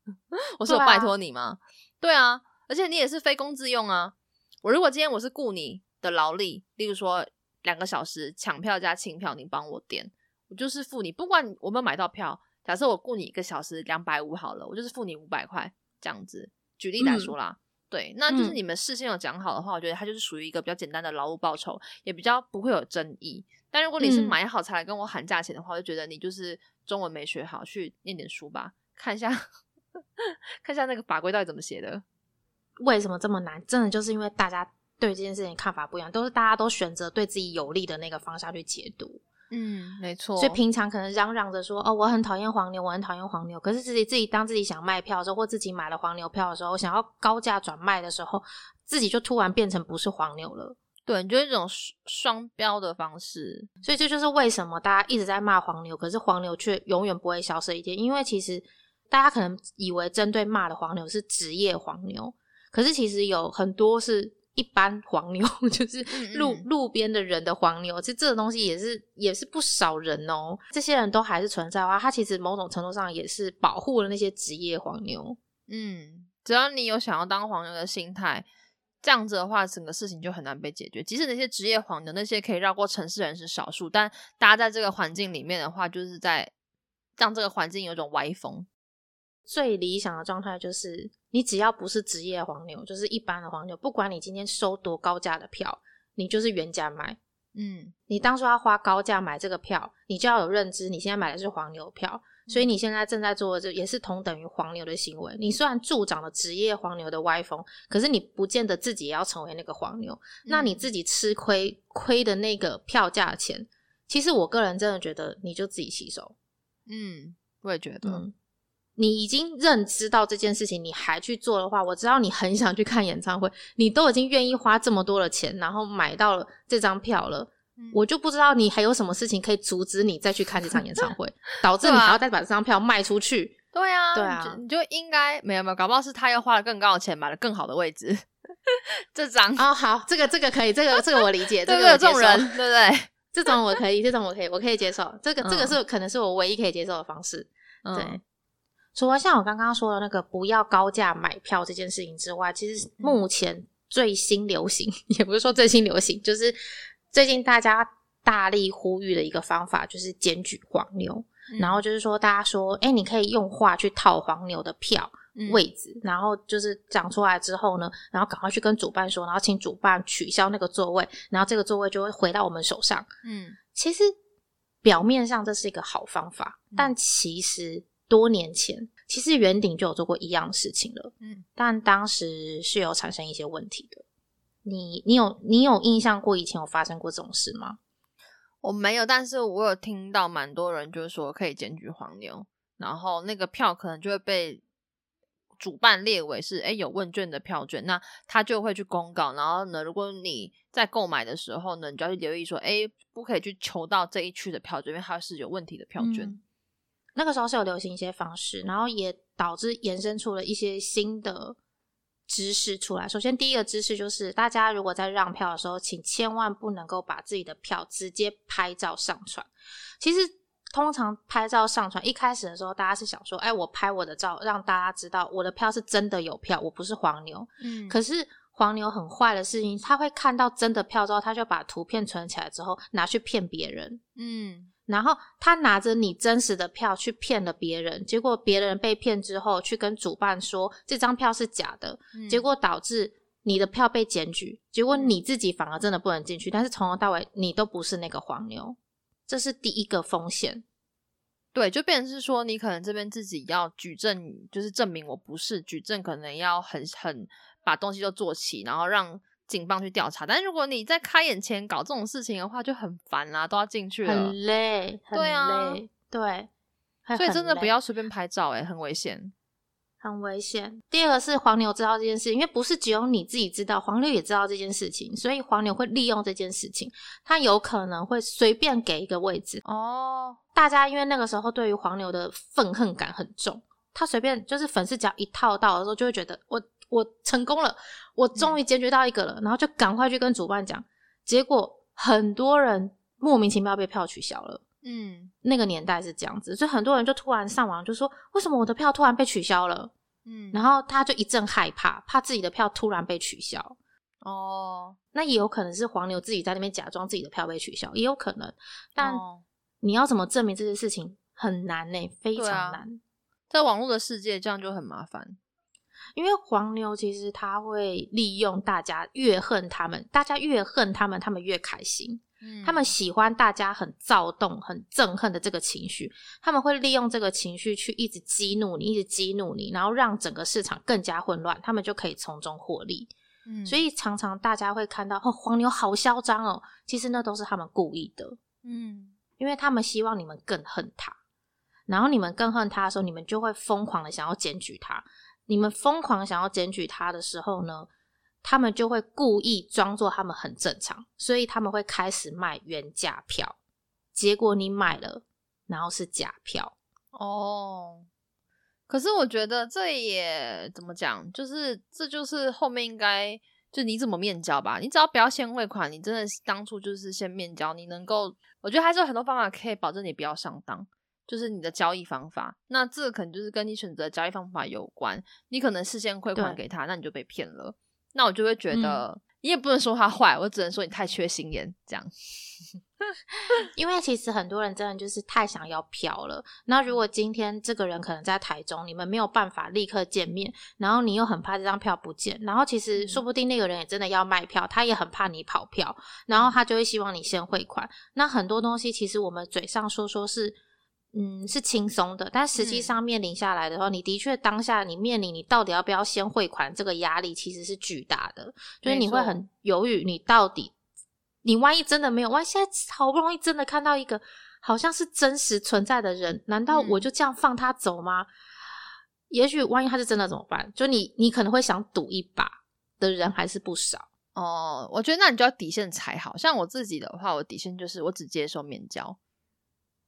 我是有对啊拜托你吗？对啊，而且你也是非公自用啊。我如果今天我是雇你的劳力，例如说两个小时抢票加清票，你帮我点，我就是付你，不管我有没有买到票。假设我雇你一个小时两百五好了，我就是付你五百块这样子。举例来说啦，对，那就是嗯你们事先有讲好的话，我觉得它就是属于一个比较简单的劳务报酬，也比较不会有争议。但如果你是嗯买好才来跟我喊价钱的话，我就觉得你就是中文没学好，去念点书吧，看一下 看一下那个法规到底怎么写的。为什么这么难？真的就是因为大家对这件事情看法不一样，都是大家都选择对自己有利的那个方向去解读。嗯，没错。所以平常可能嚷嚷着说：“哦，我很讨厌黄牛，我很讨厌黄牛。”可是自己自己当自己想卖票的时候，或自己买了黄牛票的时候，想要高价转卖的时候，自己就突然变成不是黄牛了。对，你就是这种双双标的方式。所以这就是为什么大家一直在骂黄牛，可是黄牛却永远不会消失一天。因为其实大家可能以为针对骂的黄牛是职业黄牛，可是其实有很多是一般黄牛，就是嗯路嗯路边的人的黄牛。其实这个东西也是也是不少人哦，这些人都还是存在的话，他其实某种程度上也是保护了那些职业黄牛。嗯，只要你有想要当黄牛的心态，这样子的话，整个事情就很难被解决。即使那些职业黄牛，那些可以绕过城市人是少数，但大家在这个环境里面的话，就是在让这个环境有一种歪风。最理想的状态就是，你只要不是职业黄牛，就是一般的黄牛，不管你今天收多高价的票，你就是原价买。嗯你当初要花高价买这个票，你就要有认知，你现在买的是黄牛票，所以你现在正在做的这也是同等于黄牛的行为。你虽然助长了职业黄牛的歪风，可是你不见得自己也要成为那个黄牛。那你自己吃亏亏的那个票价钱，其实我个人真的觉得你就自己吸收。嗯，我也觉得，嗯，你已经认知到这件事情，你还去做的话，我知道你很想去看演唱会，你都已经愿意花这么多的钱，然后买到了这张票了。嗯我就不知道你还有什么事情可以阻止你再去看这场演唱会，导致你还要再把这张票卖出去。对啊，对啊你就应该没有没有，搞不好是他又花了更高的钱买了更好的位置，这张哦，好，这个这个可以，这个 这个我理解，这个这种人，对不对？这种我可以，这种我可以，我可以接受。这个这个嗯是可能是我唯一可以接受的方式。嗯对，除了像我刚刚说的那个不要高价买票这件事情之外，其嗯实目前最新流行，也不是说最新流行，就是最近大家大力呼吁的一个方法，就是检举黄牛。嗯然后就是说，大家说，哎、你可以用话去套黄牛的票嗯位置，然后就是讲出来之后呢，然后赶快去跟主办说，然后请主办取消那个座位，然后这个座位就会回到我们手上。嗯其实表面上这是一个好方法，嗯但其实多年前，其实圆顶就有做过一样的事情了，嗯，但当时是有产生一些问题的。你你有你有印象过以前有发生过这种事吗？我没有，但是我有听到蛮多人就是说可以检举黄牛，然后那个票可能就会被主办列为是哎有问卷的票券，那他就会去公告，然后呢，如果你在购买的时候呢，你就要去留意说，哎，不可以去求到这一区的票券，因为它是有问题的票券。嗯那个时候是有流行一些方式，然后也导致延伸出了一些新的知识出来。首先，第一个知识就是，大家如果在让票的时候，请千万不能够把自己的票直接拍照上传。其实，通常拍照上传一开始的时候，大家是想说，哎，我拍我的照，让大家知道我的票是真的有票，我不是黄牛。嗯可是黄牛很坏的事情，他会看到真的票之后，他就把图片存起来之后拿去骗别人。嗯然后他拿着你真实的票去骗了别人，结果别人被骗之后，去跟主办说这张票是假的，嗯结果导致你的票被检举，结果你自己反而真的不能进去，但是从头到尾你都不是那个黄牛，这是第一个风险。对，就变成是说，你可能这边自己要举证，就是证明我不是，举证可能要很很把东西都做齐，然后让警方去调查。但是如果你在开演前搞这种事情的话，就很烦啦，都要进去了，很累，很对啊累，对，所以真的不要随便拍照、欸，很危险。很危险。第二个是黄牛知道这件事，因为不是只有你自己知道，黄牛也知道这件事情，所以黄牛会利用这件事情，他有可能会随便给一个位置。哦，大家因为那个时候对于黄牛的愤恨感很重，他随便就是粉丝只要一套到的时候，就会觉得我我成功了，我终于解决到一个了，然后就赶快去跟主办讲，结果很多人莫名其妙被票取消了。嗯那个年代是这样子，所以很多人就突然上网就说，为什么我的票突然被取消了？嗯，然后他就一阵害怕，怕自己的票突然被取消。哦，那也有可能是黄牛自己在那边假装自己的票被取消，也有可能。但哦你要怎么证明这件事情很难呢、非常难。在网络的世界，这样就很麻烦。因为黄牛其实他会利用大家越恨他们，大家越恨他们，他们越开心。嗯他们喜欢大家很躁动、很憎恨的这个情绪，他们会利用这个情绪去一直激怒你，一直激怒你，然后让整个市场更加混乱，他们就可以从中获利。嗯所以常常大家会看到哦，黄牛好嚣张哦，其实那都是他们故意的，嗯因为他们希望你们更恨他，然后你们更恨他的时候，你们就会疯狂的想要检举他。你们疯狂想要检举他的时候呢，他们就会故意装作他们很正常，所以他们会开始卖原价票，结果你买了，然后是假票。哦。可是我觉得这也怎么讲，就是这就是后面应该就你怎么面交吧。你只要不要先汇款，你真的当初就是先面交，你能够，我觉得还是有很多方法可以保证你不要上当。就是你的交易方法，那这可能就是跟你选择交易方法有关。你可能事先汇款给他，那你就被骗了。那我就会觉得，你也不能说他坏，我只能说你太缺心眼，这样。因为其实很多人真的就是太想要票了。那如果今天这个人可能在台中，你们没有办法立刻见面，然后你又很怕这张票不见，然后其实说不定那个人也真的要卖票，他也很怕你跑票，然后他就会希望你先汇款。那很多东西其实我们嘴上说说是。嗯，是轻松的，但实际上面临下来的话，你的确当下你面临你到底要不要先汇款，这个压力其实是巨大的，就是你会很犹豫，你到底，你万一真的没有，万一现在好不容易真的看到一个好像是真实存在的人，难道我就这样放他走吗？也许万一他是真的怎么办？就你，你可能会想赌一把的人还是不少哦。我觉得那你就要底线才好，像我自己的话，我底线就是我只接受面交。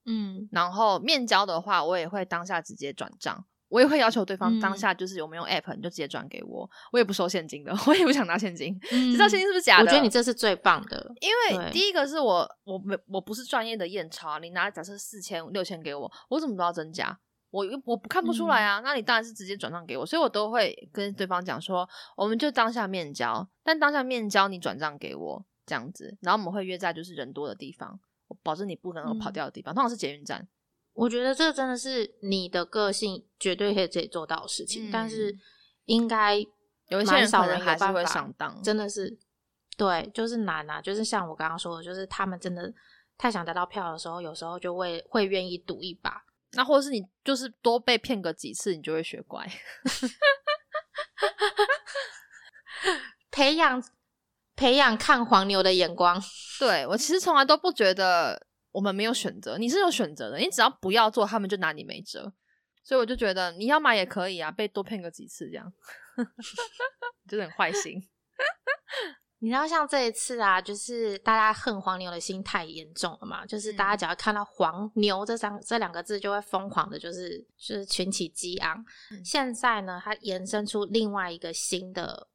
嗯，然后面交的话，我也会当下直接转账，我也会要求对方当下就是有没有 app，你就直接转给我，我也不收现金的，我也不想拿现金，知道现金是不是假的？我觉得你这是最棒的，因为第一个是我我没我不是专业的验钞，你拿假设四千六千给我，我怎么知道真假？我我不看不出来啊，那你当然是直接转账给我，所以我都会跟对方讲说，我们就当下面交，但当下面交你转账给我这样子，然后我们会约在就是人多的地方。我保证你不可能跑掉的地方，通常是捷运站。我觉得这真的是你的个性绝对可以自己做到的事情，但是应该有一些人少人还是会上当，真的是对，就是难啊。就是像我刚刚说的，就是他们真的太想得到票的时候，有时候就会会愿意赌一把。那或者是你就是多被骗个几次，你就会学乖，培养。培养看黄牛的眼光，对我其实从来都不觉得我们没有选择，你是有选择的，你只要不要做，他们就拿你没辙。所以我就觉得你要买也可以啊，被多骗个几次这样，就是很坏心。你知道像这一次啊，就是大家恨黄牛的心太严重了嘛，就是大家只要看到黄牛这三这两个字，就会疯狂的，就是就是群起激昂。现在呢，它延伸出另外一个新的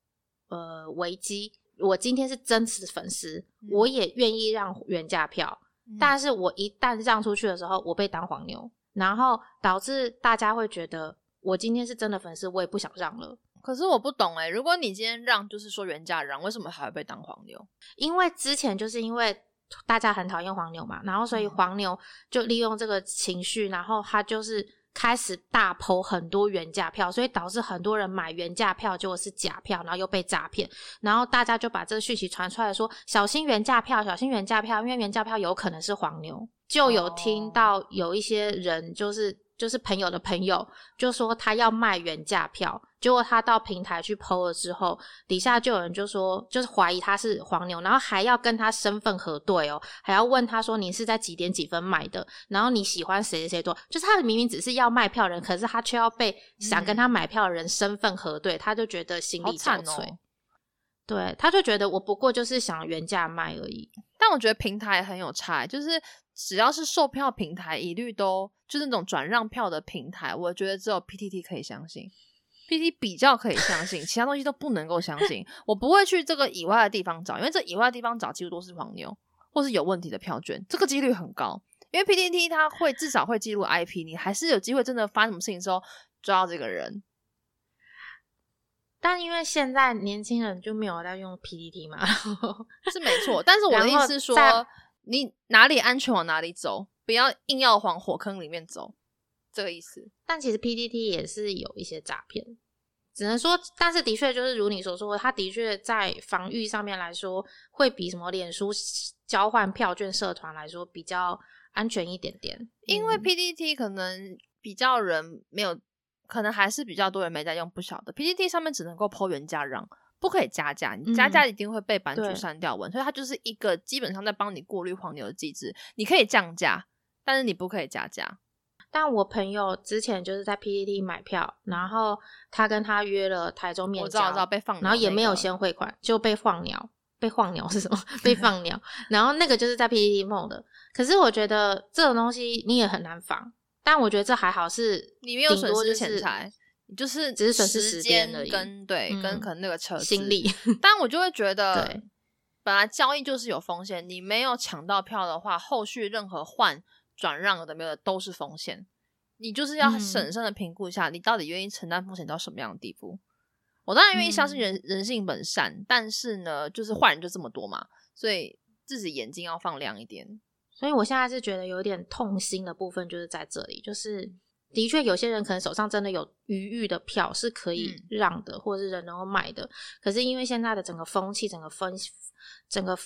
呃危机。我今天是真实粉丝，我也愿意让原价票，但是我一旦让出去的时候，我被当黄牛，然后导致大家会觉得我今天是真的粉丝，我也不想让了。可是我不懂哎，如果你今天让，就是说原价让，为什么还会被当黄牛？因为之前就是因为大家很讨厌黄牛嘛，然后所以黄牛就利用这个情绪，然后他就是。开始大抛很多原价票，所以导致很多人买原价票结果是假票，然后又被诈骗，然后大家就把这个讯息传出来，说小心原价票，小心原价票，因为原价票有可能是黄牛。就有听到有一些人就是。就是朋友的朋友就说他要卖原价票，结果他到平台去 PO 了之后，底下就有人就说，就是怀疑他是黄牛，然后还要跟他身份核对哦，还要问他说你是在几点几分买的，然后你喜欢谁谁谁多，就是他明明只是要卖票人，可是他却要被想跟他买票的人身份核对，他就觉得心力交瘁。对，他就觉得我不过就是想原价卖而已。但我觉得平台很有差，就是只要是售票平台，一律都。就是那种转让票的平台，我觉得只有 PTT 可以相信，PTT 比较可以相信，其他东西都不能够相信。我不会去这个以外的地方找，因为这以外的地方找几乎都是黄牛或是有问题的票券，这个几率很高。因为 PTT 它会至少会记录 IP，你还是有机会真的发生什么事情之后抓到这个人。但因为现在年轻人就没有在用 PTT 嘛，是没错。但是我的意思是说，你哪里安全往哪里走。不要硬要往火坑里面走，这个意思。但其实 PDT 也是有一些诈骗，只能说，但是的确就是如你所说，它的确在防御上面来说，会比什么脸书交换票券社团来说比较安全一点点。因为 PDT 可能比较人没有，可能还是比较多人没在用，不晓得 PDT 上面只能够抛原价让。不可以加价，你加价一定会被版主删掉文，所以它就是一个基本上在帮你过滤黄牛的机制。你可以降价。但是你不可以加价。但我朋友之前就是在 PTT 买票，然后他跟他约了台中面交，被放，然后也没有先汇款，就被放鸟。被放鸟 是什么？被 放鸟。然后那个就是在 PTT 梦的。可是我觉得这种东西你也很难防。但我觉得这还好，是你没有损失钱财，就是只是损失时间跟对跟可能那个车心力。但我就会觉得，本来交易就是有风险，你没有抢到票的话，后续任何换。转让的没有都是风险，你就是要审慎的评估一下，你到底愿意承担风险到什么样的地步。我当然愿意相信人人性本善，但是呢，就是坏人就这么多嘛，所以自己眼睛要放亮一点。所以我现在是觉得有点痛心的部分就是在这里，就是的确有些人可能手上真的有余裕的票是可以嗯。让的，或者是人能够买的，可是因为现在的整个风气、整个氛、整个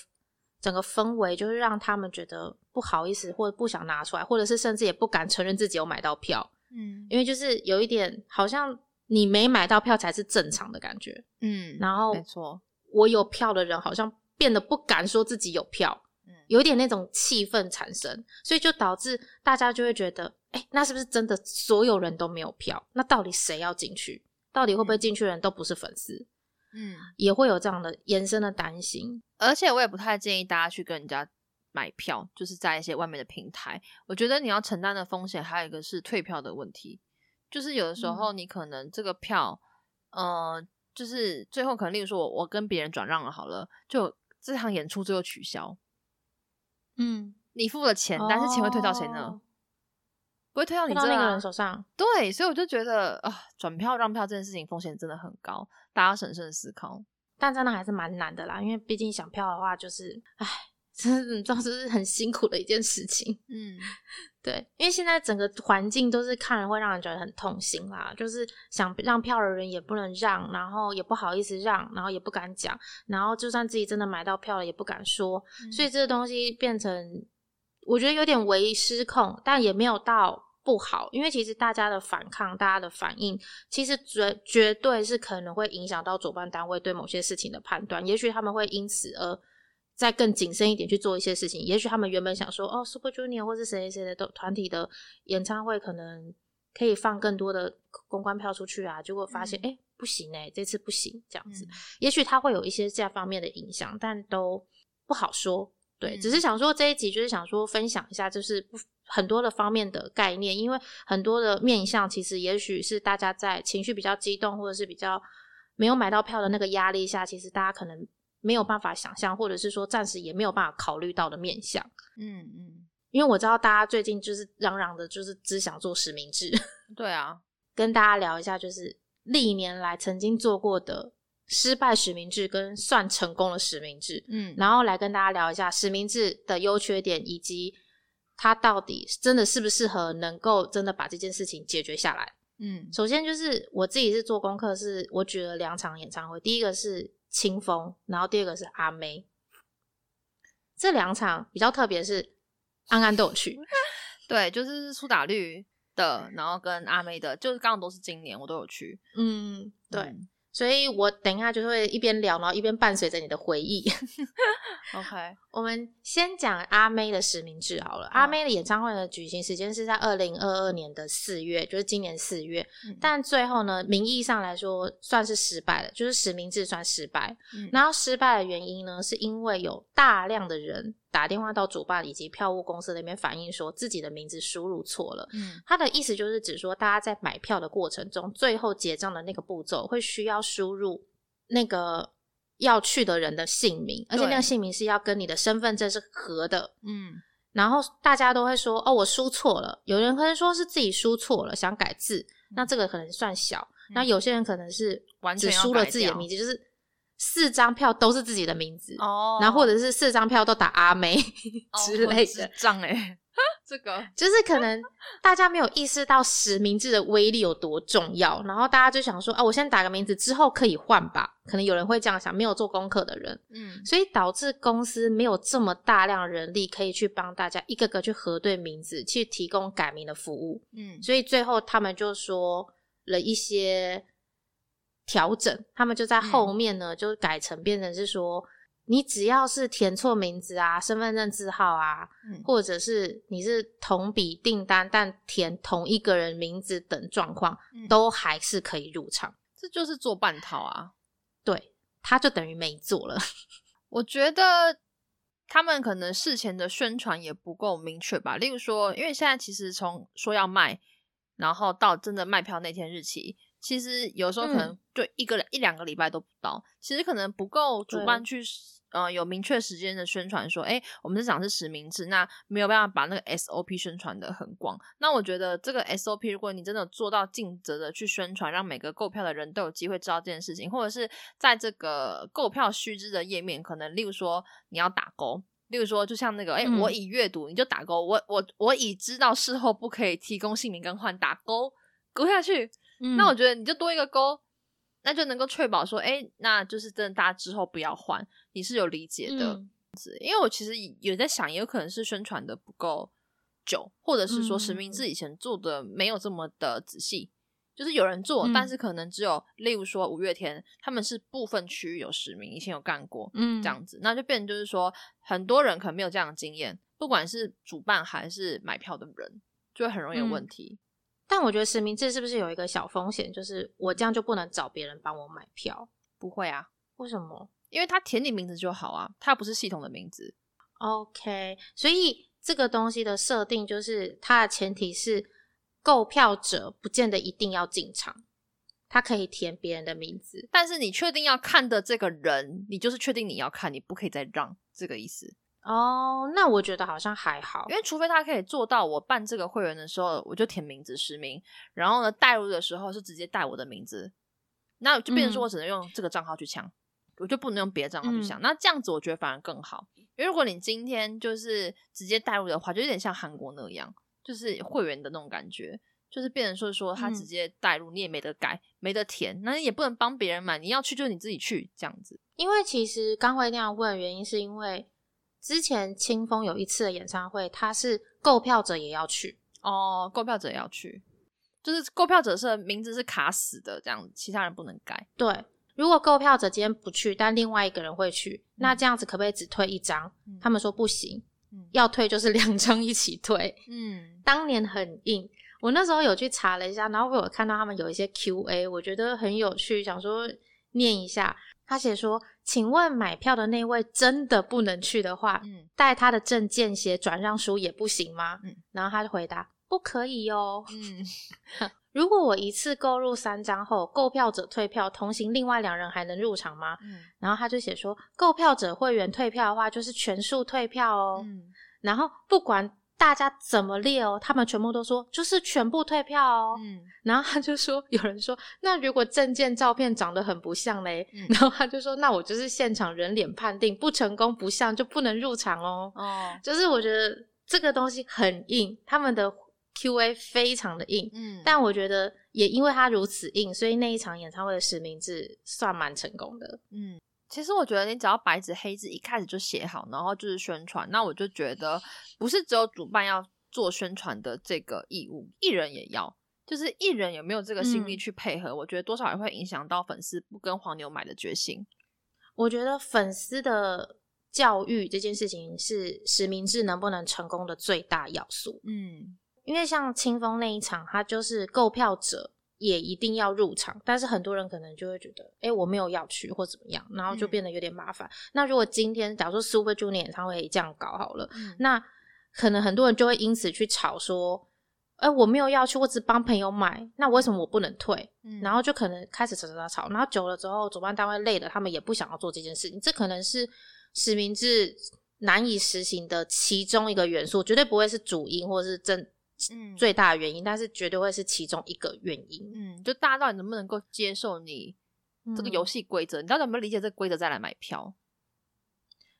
整个氛围，就是让他们觉得不好意思，或者不想拿出来，或者是甚至也不敢承认自己有买到票，嗯。因为就是有一点好像你没买到票才是正常的感觉，嗯，然后没错，我有票的人好像变得不敢说自己有票，嗯。有一点那种气氛产生，所以就导致大家就会觉得，哎、那是不是真的所有人都没有票？那到底谁要进去？到底会不会进去的人都不是粉丝？嗯，也会有这样的延伸的担心。而且我也不太建议大家去跟人家买票，就是在一些外面的平台。我觉得你要承担的风险还有一个是退票的问题，就是有的时候你可能这个票，呃，就是最后可能例如说我我跟别人转让了好了，就这场演出最后取消，嗯，你付了钱，但是钱会退到谁呢？哦？不会推到你这、啊、到那个人手上。对，所以我就觉得啊，转票让票这件事情风险真的很高，大家审慎思考。但真的还是蛮难的啦，因为毕竟想票的话，就是，唉，真的你知道，这是很辛苦的一件事情。嗯 对，因为现在整个环境都是看了会让人觉得很痛心啦，就是想让票的人也不能让，然后也不好意思让，然后也不敢讲，然后就算自己真的买到票了也不敢说，所以这个东西变成我觉得有点微失控，但也没有到不好，因为其实大家的反抗、大家的反应，其实绝绝对是可能会影响到主办单位对某些事情的判断，也许他们会因此而。再更谨慎一点去做一些事情，也许他们原本想说，哦，Super Junior 或是谁谁谁的团体的演唱会，可能可以放更多的公关票出去啊，结果发现，哎、不行哎、这次不行，这样子，嗯。也许他会有一些这方面的影响，但都不好说。对，嗯只是想说这一集就是想说分享一下，就是不很多的方面的概念，因为很多的面向其实也许是大家在情绪比较激动，或者是比较没有买到票的那个压力下，其实大家可能没有办法想象，或者是说暂时也没有办法考虑到的面向。嗯嗯，因为我知道大家最近就是嚷嚷的，就是只想做实名制，对啊，跟大家聊一下，就是历年来曾经做过的失败实名制跟算成功的实名制，嗯。然后来跟大家聊一下实名制的优缺点，以及它到底真的适不适合能够真的把这件事情解决下来。嗯首先就是我自己是做功课，是我举了两场演唱会，第一个是清风，然后第二个是阿妹。这两场比较特别，是安安都有去，对，就是苏打绿的，然后跟阿妹的，就是刚好都是今年我都有去。嗯，对，嗯所以我等一下就会一边聊，然后一边伴随着你的回忆。OK，我们先讲阿妹的实名制好了。阿妹的演唱会的举行时间是在二零二二年的四月，就是今年四月。嗯但最后呢，名义上来说算是失败了，就是实名制算失败。嗯然后失败的原因呢，是因为有大量的人打电话到主办以及票务公司那边反映说自己的名字输入错了。嗯他的意思就是指说，大家在买票的过程中，最后结账的那个步骤会需要输入那个要去的人的姓名，而且那对个姓名是要跟你的身份证是合的。嗯然后大家都会说：“哦，我输错了。”有人可能说是自己输错了，想改字，那这个可能算小。那有些人可能是嗯完全输了自己的名字，就是四张票都是自己的名字，哦然后或者是四张票都打阿妹 之类的。账哎，这个就是可能大家没有意识到实名制的威力有多重要，然后大家就想说啊，我先打个名字，之后可以换吧。可能有人会这样想，没有做功课的人，嗯所以导致公司没有这么大量人力可以去帮大家一个个去核对名字，去提供改名的服务。嗯所以最后他们就说了一些调整，他们就在后面呢，就改成变成是说，你只要是填错名字啊、身份证字号啊，嗯或者是你是同笔订单但填同一个人名字等状况，嗯都还是可以入场。这就是做半套啊。对，他就等于没做了。我觉得他们可能事前的宣传也不够明确吧。例如说，因为现在其实从说要卖，然后到真的卖票那天日期，其实有时候可嗯能就一个、一两个礼拜都不到，其实可能不够主办去呃有明确时间的宣传说，哎，我们这场是实名制，那没有办法把那个 SOP 宣传的很广。那我觉得这个 SOP，如果你真的做到尽责的去宣传，让每个购票的人都有机会知道这件事情，或者是在这个购票须知的页面，可能例如说你要打勾。例如说，就像那个，哎、嗯我已阅读，你就打勾。我我我已知道事后不可以提供姓名更换，打勾勾下去。嗯那我觉得你就多一个勾，那就能够确保说，哎、那就是真的大家之后不要换，你是有理解的。嗯因为我其实有在想，也有可能是宣传的不够久，或者是说实名嗯制以前做的没有这么的仔细。就是有人做，嗯但是可能只有，例如说五月天，他们是部分区域有实名，以前有干过，嗯这样子，那就变成就是说，很多人可能没有这样的经验，不管是主办还是买票的人，就会很容易有问嗯题。但我觉得实名制是不是有一个小风险，就是我这样就不能找别人帮我买票？不会啊，为什么因为他填你名字就好啊，他不是系统的名字。？OK，所以这个东西的设定就是它的前提是购票者不见得一定要进场，他可以填别人的名字。但是你确定要看的这个人，你就是确定你要看，你不可以再让这个意思。哦，那我觉得好像还好因，为除非他可以做到，我办这个会员的时候，我就填名字实名，然后呢带入的时候是直接带我的名字，那就变成说嗯我只能用这个账号去抢，我就不能用别的账号去抢。嗯那这样子我觉得反而更好，因为如果你今天就是直接带入的话，就有点像韩国那样，就是会员的那种感觉。就是变成说说他直嗯接带入，你也没得改，没得填，那你也不能帮别人买，你要去就你自己去这样子。因为其实刚会那样问的原因是因为之前清风有一次的演唱会，他是购票者也要去，哦，购票者也要去，就是购票者是名字是卡死的，这样子，其他人不能改。对，如果购票者今天不去，但另外一个人会去，那这样子可不可以只退一张？嗯他们说不行，嗯要退就是两张一起退。嗯 当年很硬，我那时候有去查了一下，然后我有看到他们有一些 Q&A，我觉得很有趣，想说念一下。他写说：“请问买票的那位真的不能去的话，嗯带他的证件写转让书也不行吗？”嗯然后他就回答：“不可以哦。嗯 如果我一次购入三张后，购票者退票，同行另外两人还能入场吗？”嗯然后他就写说，购票者会员退票的话，就是全数退票哦。嗯然后不管大家怎么列哦，他们全部都说就是全部退票哦。嗯然后他就说，有人说，那如果证件照片长得很不像嘞，嗯然后他就说，那我就是现场人脸判定，不成功不像就不能入场哦。哦就是我觉得这个东西很硬，他们的 Q&A 非常的硬。嗯，但我觉得也因为他如此硬，所以那一场演唱会的实名制算蛮成功的。嗯，其实我觉得你只要白纸黑字一开始就写好，然后就是宣传，那我就觉得不是只有主办要做宣传的这个义务，艺人也要。就是艺人有没有这个心力嗯去配合，我觉得多少也会影响到粉丝不跟黄牛买的决心。我觉得粉丝的教育这件事情是实名制能不能成功的最大要素。嗯因为像清风那一场，他就是购票者也一定要入场，但是很多人可能就会觉得，哎、我没有要去或怎么样，然后就嗯变得有点麻烦。那如果今天假如说 Super Junior 演唱会这样搞好了，嗯那可能很多人就会因此去吵说，哎、我没有要去，我只帮朋友买，那为什么我不能退？嗯然后就可能开始吵吵吵吵，然后久了之后，主办单位累了，他们也不想要做这件事情，这可能是实名制难以实行的其中一个元素，绝对不会是主因或者是真嗯最大的原因，但是绝对会是其中一个原因。嗯，就大家到底能不能够接受你这个嗯游戏规则？你到底有没有理解这个规则再来买票？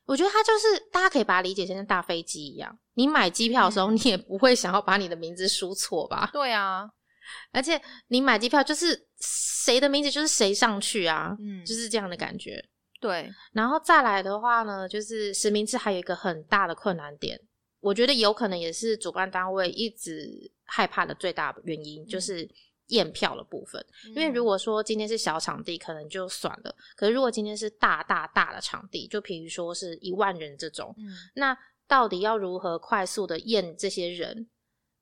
我觉得它就是大家可以把它理解成像大飞机一样，你买机票的时候，嗯你也不会想要把你的名字输错吧？对啊，而且你买机票就是谁的名字就是谁上去啊，嗯就是这样的感觉。对，然后再来的话呢，就是实名制还有一个很大的困难点，我觉得有可能也是主办单位一直害怕的最大原因，就是验票的部分。因为如果果说今天是小场地，可能就算了；可是如果今天是大大大的场地，就比如说是一万人这种，嗯那到底要如何快速的验这些人？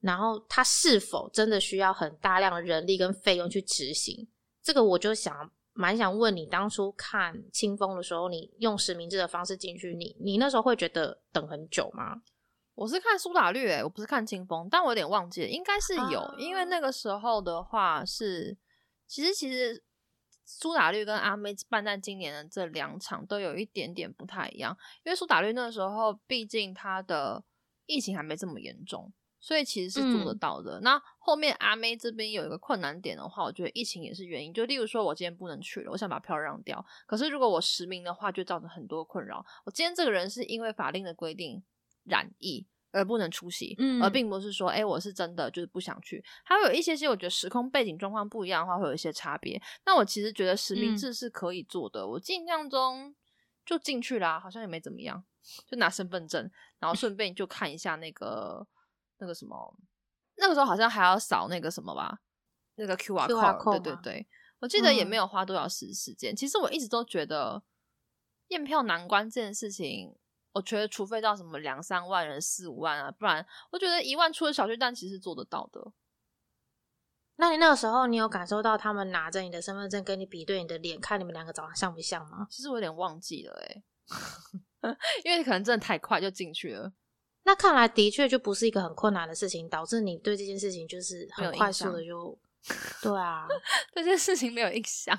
然后他是否真的需要很大量的人力跟费用去执行？这个我就想蛮想问你，当初看清风的时候，你用实名制的方式进去，你你那时候会觉得等很久吗？我是看苏打绿、欸，我不是看清风，但我有点忘记了，应该是有，啊因为那个时候的话是，其实其实苏打绿跟阿妹办在今年的这两场都有一点点不太一样，因为苏打绿那时候毕竟它的疫情还没这么严重，所以其实是做得嗯到的。那后面阿妹这边有一个困难点的话，我觉得疫情也是原因。就例如说，我今天不能去了，我想把票让掉，可是如果我实名的话，就造成很多困扰。我今天这个人是因为法令的规定染疫。而不能出席，嗯而并不是说，哎、我是真的就是不想去。还有一些些，我觉得时空背景状况不一样的话，会有一些差别。那我其实觉得实名嗯制是可以做的，我印象中就进去啦，好像也没怎么样，就拿身份证，然后顺便就看一下那个那个什么，那个时候好像还要扫那个什么吧，那个 QR 吗对对对，我记得也嗯没有花多少时时间。其实我一直都觉得验票难关这件事情。我觉得，除非到什么两三万人、四五万啊，不然我觉得一万出的小巨蛋其实做得到的。那你那个时候，你有感受到他们拿着你的身份证跟你比对你的脸，看你们两个长得像不像吗？其实我有点忘记了、欸，因为可能真的太快就进去了。那看来的确就不是一个很困难的事情，导致你对这件事情就是很快速象的就，对啊。对这件事情没有印象。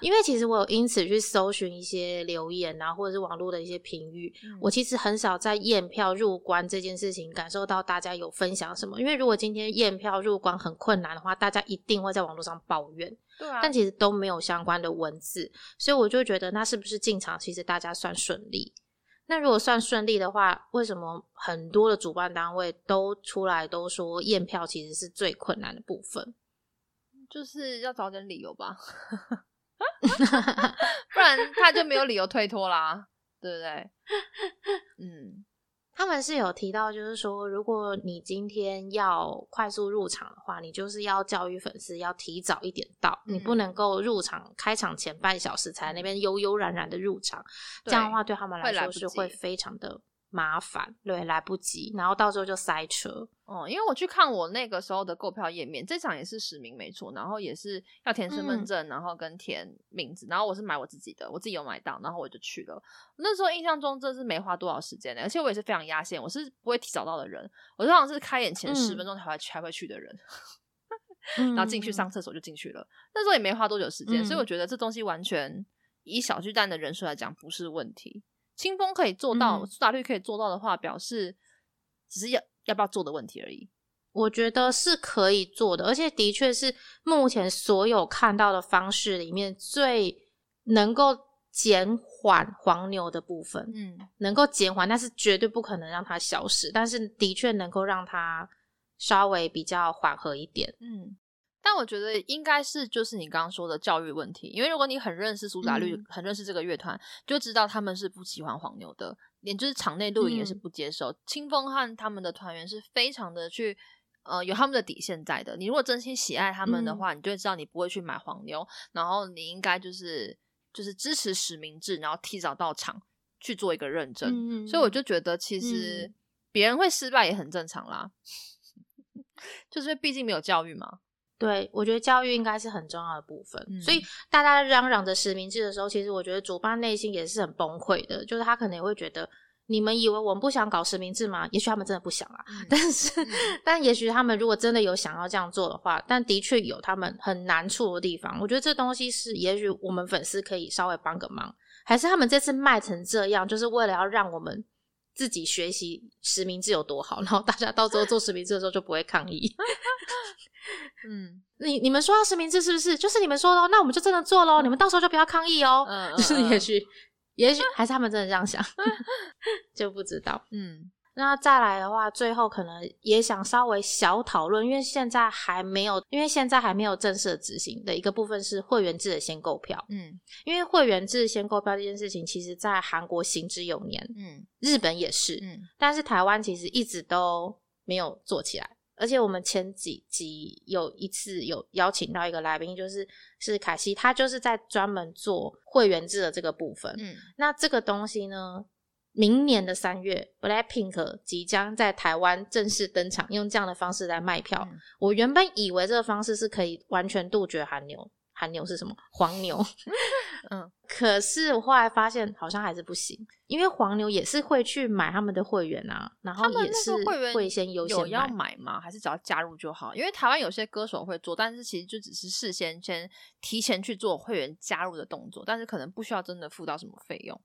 因为其实我有因此去搜寻一些留言啊，或者是网络的一些评语。我其实很少在验票入关这件事情感受到大家有分享什么。因为如果今天验票入关很困难的话，大家一定会在网络上抱怨，对啊，但其实都没有相关的文字，所以我就觉得那是不是进场其实大家算顺利？那如果算顺利的话，为什么很多的主办单位都出来都说验票其实是最困难的部分？就是要找点理由吧，不然他就没有理由推脱啦，对不对？嗯，他们是有提到，就是说，如果你今天要快速入场的话，你就是要教育粉丝要提早一点到，你不嗯。能够入场开场前半小时才那边悠悠然然的入场，这样的话对他们来说是会非常的麻烦，对，来不及，然后到时候就塞车。哦，因为我去看我那个时候的购票页面，这场也是实名没错，然后也是要填身份嗯证，然后跟填名字，然后我是买我自己的，我自己有买到，然后我就去了。那时候印象中这是没花多少时间的，而且我也是非常压线，我是不会提早到的人，我通常是开演前十嗯分钟才会才会去的人。然然后进去上厕所就进去了。那时候也没花多久时间，所以嗯我觉得这东西完全以小巨蛋的人数来讲不是问题。清风可以做到，嗯苏打绿可以做到的话，表示只是要要不要做的问题而已。我觉得是可以做的，而且的确是目前所有看到的方式里面最能够减缓黄牛的部分。嗯，能够减缓，但是绝对不可能让它消失，但是的确能够让它稍微比较缓和一点。嗯，但我觉得应该是就是你刚刚说的教育问题，因为如果你很认识苏打绿，嗯很认识这个乐团，就知道他们是不喜欢黄牛的，连就是场内录影也是嗯不接受。清风和他们的团员是非常的去。呃，有他们的底线在的。你如果真心喜爱他们的嗯话，你就会知道你不会去买黄牛，然后你应该就是就是支持实名制，然后提早到场去做一个认证。嗯所以我就觉得，其实嗯别人会失败也很正常啦，就是毕竟没有教育嘛。对，我觉得教育应该是很重要的部分。嗯所以大家嚷嚷着实名制的时候，其实我觉得主办内心也是很崩溃的，就是他可能也会觉得。你们以为我们不想搞实名制吗？也许他们真的不想啊，嗯但是，但也许他们如果真的有想要这样做的话，但的确有他们很难处的地方。我觉得这东西是，也许我们粉丝可以稍微帮个忙，还是他们这次卖成这样，就是为了要让我们自己学习实名制有多好，然后大家到时候做实名制的时候就不会抗议。嗯你你们说要实名制是不是？就是你们说的哦，那我们就真的做喽。你们到时候就不要抗议哦。嗯，就是嗯也许，也许还是他们真的这样想，就不知道。嗯那再来的话，最后可能也想稍微小讨论，因为现在还没有，因为现在还没有正式的执行的一个部分是会员制的先购票。嗯因为会员制先购票这件事情，其实在韩国行之有年，嗯日本也是，嗯但是台湾其实一直都没有做起来。而且我们前几集有一次有邀请到一个来宾，就是是凯西，他就是在专门做会员制的这个部分。嗯那这个东西呢，明年的三月，Blackpink 即将在台湾正式登场，用这样的方式来卖票。嗯我原本以为这个方式是可以完全杜绝韩牛，韩牛是什么？黄牛。嗯，可是我后来发现好像还是不行，因为黄牛也是会去买他们的会员啊，然后也是会员会先优有要。买吗？还是只要加入就好？因为台湾有些歌手会做，但是其实就只是事先先提前去做会员加入的动作，但是可能不需要真的付到什么费用。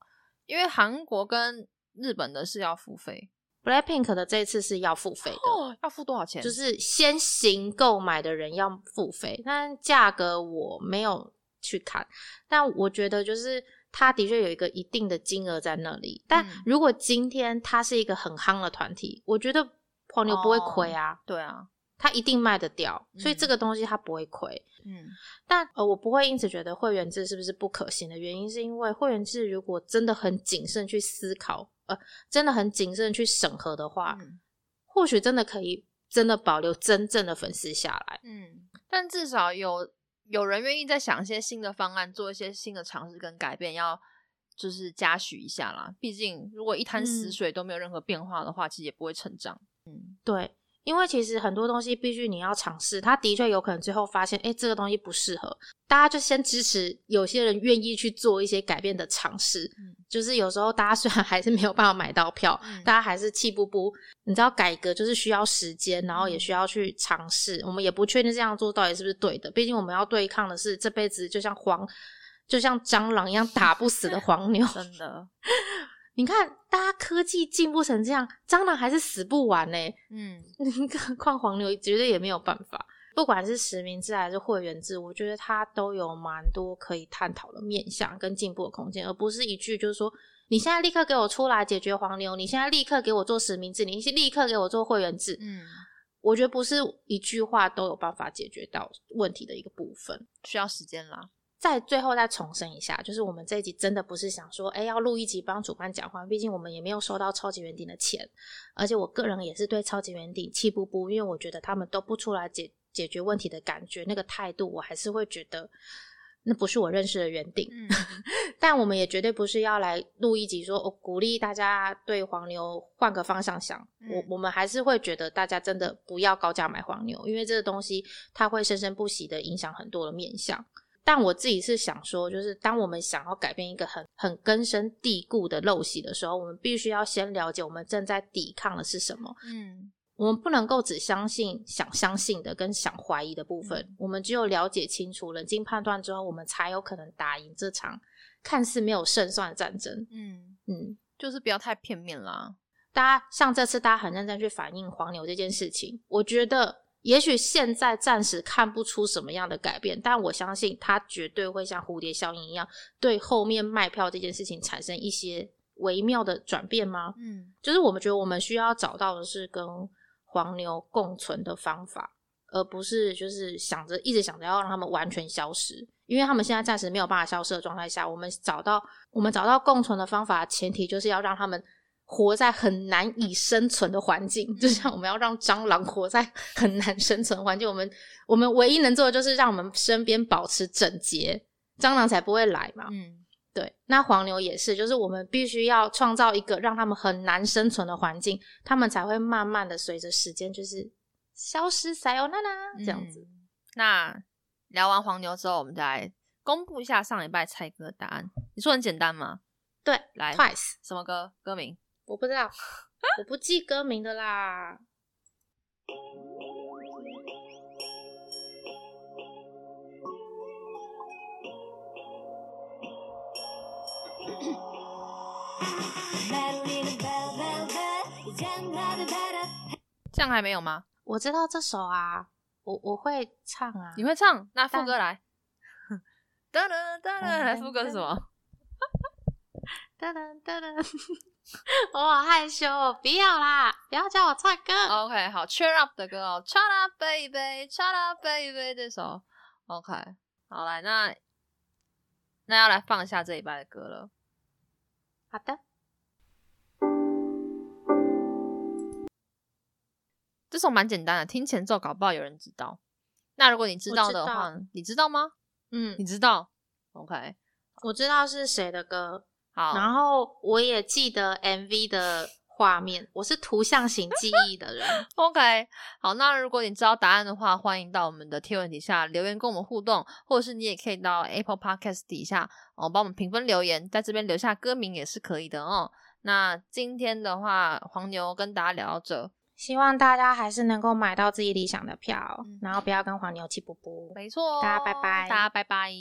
因为韩国跟日本的是要付费，Blackpink 的这次是要付费的，哦，要付多少钱？就是先行购买的人要付费，但价格我没有去看，但我觉得就是它的确有一个一定的金额在那里。但嗯如果今天它是一个很夯的团体，我觉得黄牛不会亏啊，对啊，它一定卖得掉，所以嗯这个东西它不会亏。嗯但呃，我不会因此觉得会员制是不是不可行的原因，是因为会员制如果真的很谨慎去思考，呃，真的很谨慎去审核的话，嗯或许真的可以真的保留真正的粉丝下来。嗯，但至少有有人愿意再想一些新的方案，做一些新的尝试跟改变，要就是嘉许一下啦。毕竟如果一滩死嗯水都没有任何变化的话，其实也不会成长。嗯对，因为其实很多东西必须你要尝试，他的确有可能最后发现，哎，这个东西不适合，大家就先支持有些人愿意去做一些改变的尝试。嗯就是 有时候大家虽然还是没有办法买到票，嗯大家还是气不不，你知道改革就是需要时间，然后也嗯需要去尝试。我们也不确定这样做到底是不是对的，毕竟我们要对抗的是这辈子就像黄。就像蟑螂一样打不死的黄牛，真的，你看，大家科技进步成这样，蟑螂还是死不完呢、嗯更何况黄牛绝对也没有办法。不管是实名制还是会员制，我觉得它都有蛮多可以探讨的面向跟进步的空间，而不是一句就是说你现在立刻给我出来解决黄牛，你现在立刻给我做实名制，你立刻给我做会员制。嗯，我觉得不是一句话都有办法解决到问题的一个部分。需要时间啦。再最后再重申一下，就是我们这一集真的不是想说，哎，要录一集帮主办讲话，毕竟我们也没有收到超级圆顶的钱，而且我个人也是对超级圆顶气不不，因为我觉得他们都不出来解解决问题的感觉，那个态度，我还是会觉得那不是我认识的圆顶。嗯 但我们也绝对不是要来录一集说，哦，鼓励大家对黄牛换个方向想。嗯我我们还是会觉得大家真的不要高价买黄牛，因为这个东西它会生生不息的影响很多的面向。但我自己是想说，就是当我们想要改变一个很很根深蒂固的陋习的时候，我们必须要先了解我们正在抵抗的是什么。嗯我们不能够只相信想相信的跟想怀疑的部分，嗯我们只有了解清楚、冷静判断之后，我们才有可能打赢这场看似没有胜算的战争。嗯，嗯，就是不要太片面啦。大家像这次大家很认真去反映黄牛这件事情，我觉得也许现在暂时看不出什么样的改变，但我相信它绝对会像蝴蝶效应一样，对后面卖票这件事情产生一些微妙的转变吗？嗯就是我们觉得我们需要找到的是跟黄牛共存的方法，而不是就是想着一直想着要让他们完全消失，因为他们现在暂时没有办法消失的状态下，我们找到我们找到共存的方法，前提就是要让他们活在很难以生存的环境，就像我们要让蟑螂活在很难生存环境，我们我们唯一能做的就是让我们身边保持整洁，蟑螂才不会来嘛。嗯对，那黄牛也是，就是我们必须要创造一个让他们很难生存的环境，他们才会慢慢的随着时间就是消失，塞欧娜娜这样子。嗯那聊完黄牛之后，我们再来公布一下上礼拜猜歌的答案。你说很简单吗？对来，Twice，什么歌？歌名？我不知道，我不记歌名的啦。这样还没有吗？我知道这首啊，我我会唱啊。你会唱？那副歌来。噔噔噔噔，来副歌是什么？噔噔噔噔，我好害羞哦，不要啦，不要叫我唱歌。OK，好，Cheer Up 的歌哦，Cheer Up Baby，Cheer Up Baby 这首。OK，好来，那那要来放一下这一拜的歌了。好的，这首蛮简单的，听前奏搞不好有人知道。那如果你知道的话，你知道吗？嗯你，知道？OK，我知道是谁的歌，好，然后我也记得 MV 的画面，我是图像型记忆的人。OK，好，那如果你知道答案的话，欢迎到我们的贴文底下留言跟我们互动，或者是你也可以到 Apple Podcast 底下哦帮我们评分留言，在这边留下歌名也是可以的哦。那今天的话，黄牛跟大家聊到这，希望大家还是能够买到自己理想的票，嗯然后不要跟黄牛气不不。没错，大家拜拜大家拜拜。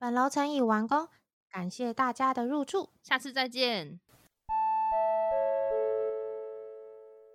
本楼层已完工，感谢大家的入住，下次再见。